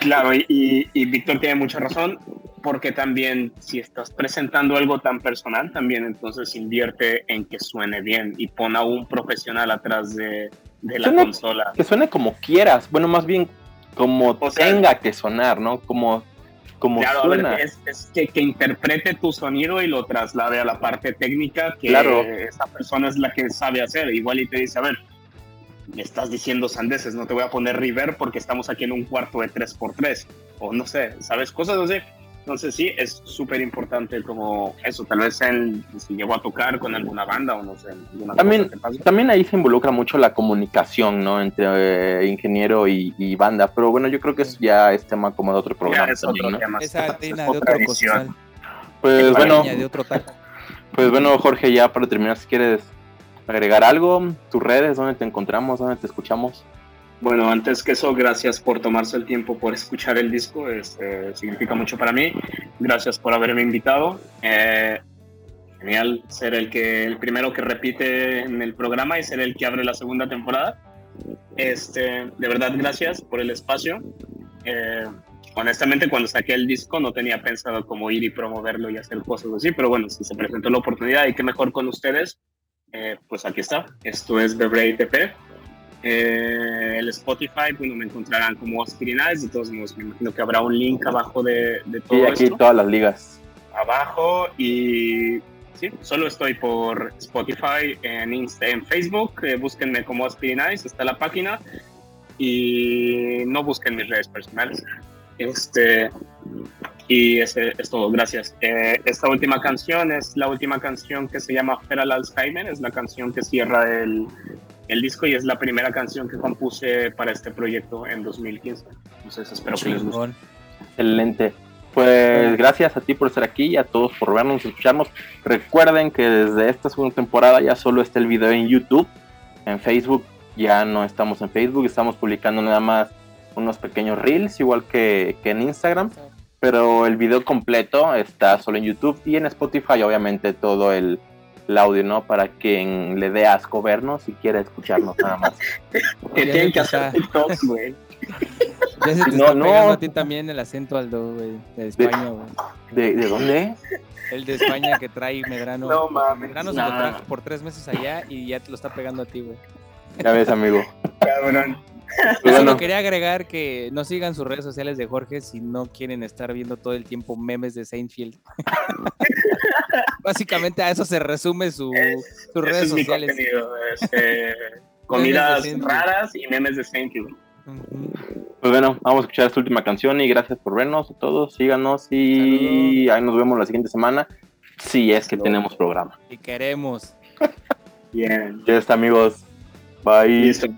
Claro, y, y- y Víctor tiene mucha razón, porque también si estás presentando algo tan personal, también entonces invierte en que suene bien y pon a un profesional atrás de, de la consola. Que suene como quieras, bueno, más bien como O sea- tenga que sonar, ¿no? Como, como Claro, a ver, suena. es, es que, que interprete tu sonido y lo traslade a la parte técnica que Claro. esa persona es la que sabe hacer. Igual y te dice, a ver, me estás diciendo sandeces, no te voy a poner reverb porque estamos aquí en un cuarto de 3x3. O no sé, ¿sabes? Cosas así. Entonces sí, es súper importante como eso. Tal vez él, si llegó a tocar con alguna banda o no sé. También-. También ahí se involucra mucho la comunicación, ¿no? Entre eh, ingeniero y, y banda. Pero bueno, yo creo que eso ya es tema como de otro Ya programa es también, otro ¿no? tema. Esa Es harina de otra otro. Pues bueno, de otro pues bueno, Jorge, ya para terminar, si quieres agregar algo, tus redes, dónde te encontramos, dónde te escuchamos. Bueno, antes que eso, gracias por tomarse el tiempo por escuchar el disco, este, significa mucho para mí. Gracias por haberme invitado. Eh, genial ser el que el primero que repite en el programa y ser el que abre la segunda temporada. Este, de verdad, gracias por el espacio. Eh, honestamente, cuando saqué el disco no tenía pensado cómo ir y promoverlo y hacer cosas así, pero bueno, si se presentó la oportunidad y qué mejor con ustedes, eh, pues aquí está. Esto es The Brave TP. Eh, el Spotify, bueno, me encontrarán como Aspirinize, de todos modos, me imagino que habrá un link abajo de, de todo Y aquí esto todas las ligas. abajo y sí, solo estoy por Spotify, en, Insta, en Facebook, eh, búsquenme como Aspirinize, está la página y no busquen mis redes personales. Este, y ese es todo, gracias. Eh, esta última canción es la última canción que se llama Feral Alzheimer, es la canción que cierra el, el disco y es la primera canción que compuse para este proyecto en 2015. Entonces espero que les guste. Excelente. Pues gracias a ti por estar aquí y a todos por vernos y escucharnos. Recuerden que desde esta segunda temporada ya solo está el video en YouTube. En Facebook ya no estamos en Facebook, estamos publicando nada más unos pequeños reels, igual que, que en Instagram. Pero el video completo está solo en YouTube y en Spotify, obviamente, todo el, el audio, ¿no? Para quien le dé asco vernos y quiera escucharnos nada más. [LAUGHS] Que Ya tienen que hacer está. TikToks, güey. [LAUGHS] Ya se te No, está no. pegando a ti también el acento Aldo, güey, de España, güey. ¿De, de dónde? El de España que trae Medrano. No mames. Medrano se lo trajo por tres meses allá y ya te lo está pegando a ti, güey. Ya ves, amigo. Cabrón. [LAUGHS] Pues Solo quería agregar que no sigan sus redes sociales de Jorge si no quieren estar viendo todo el tiempo memes de Seinfeld. [LAUGHS] Básicamente a eso se resume su, sus redes es mi sociales. contenido. es, eh, [LAUGHS] comidas raras y memes de Seinfeld. Pues bueno, vamos a escuchar esta última canción y gracias por vernos a todos. Síganos y ahí nos vemos la siguiente semana. Si es que Saludos. tenemos programa. Y queremos. Bien. Ya está, amigos. Bye. Listo.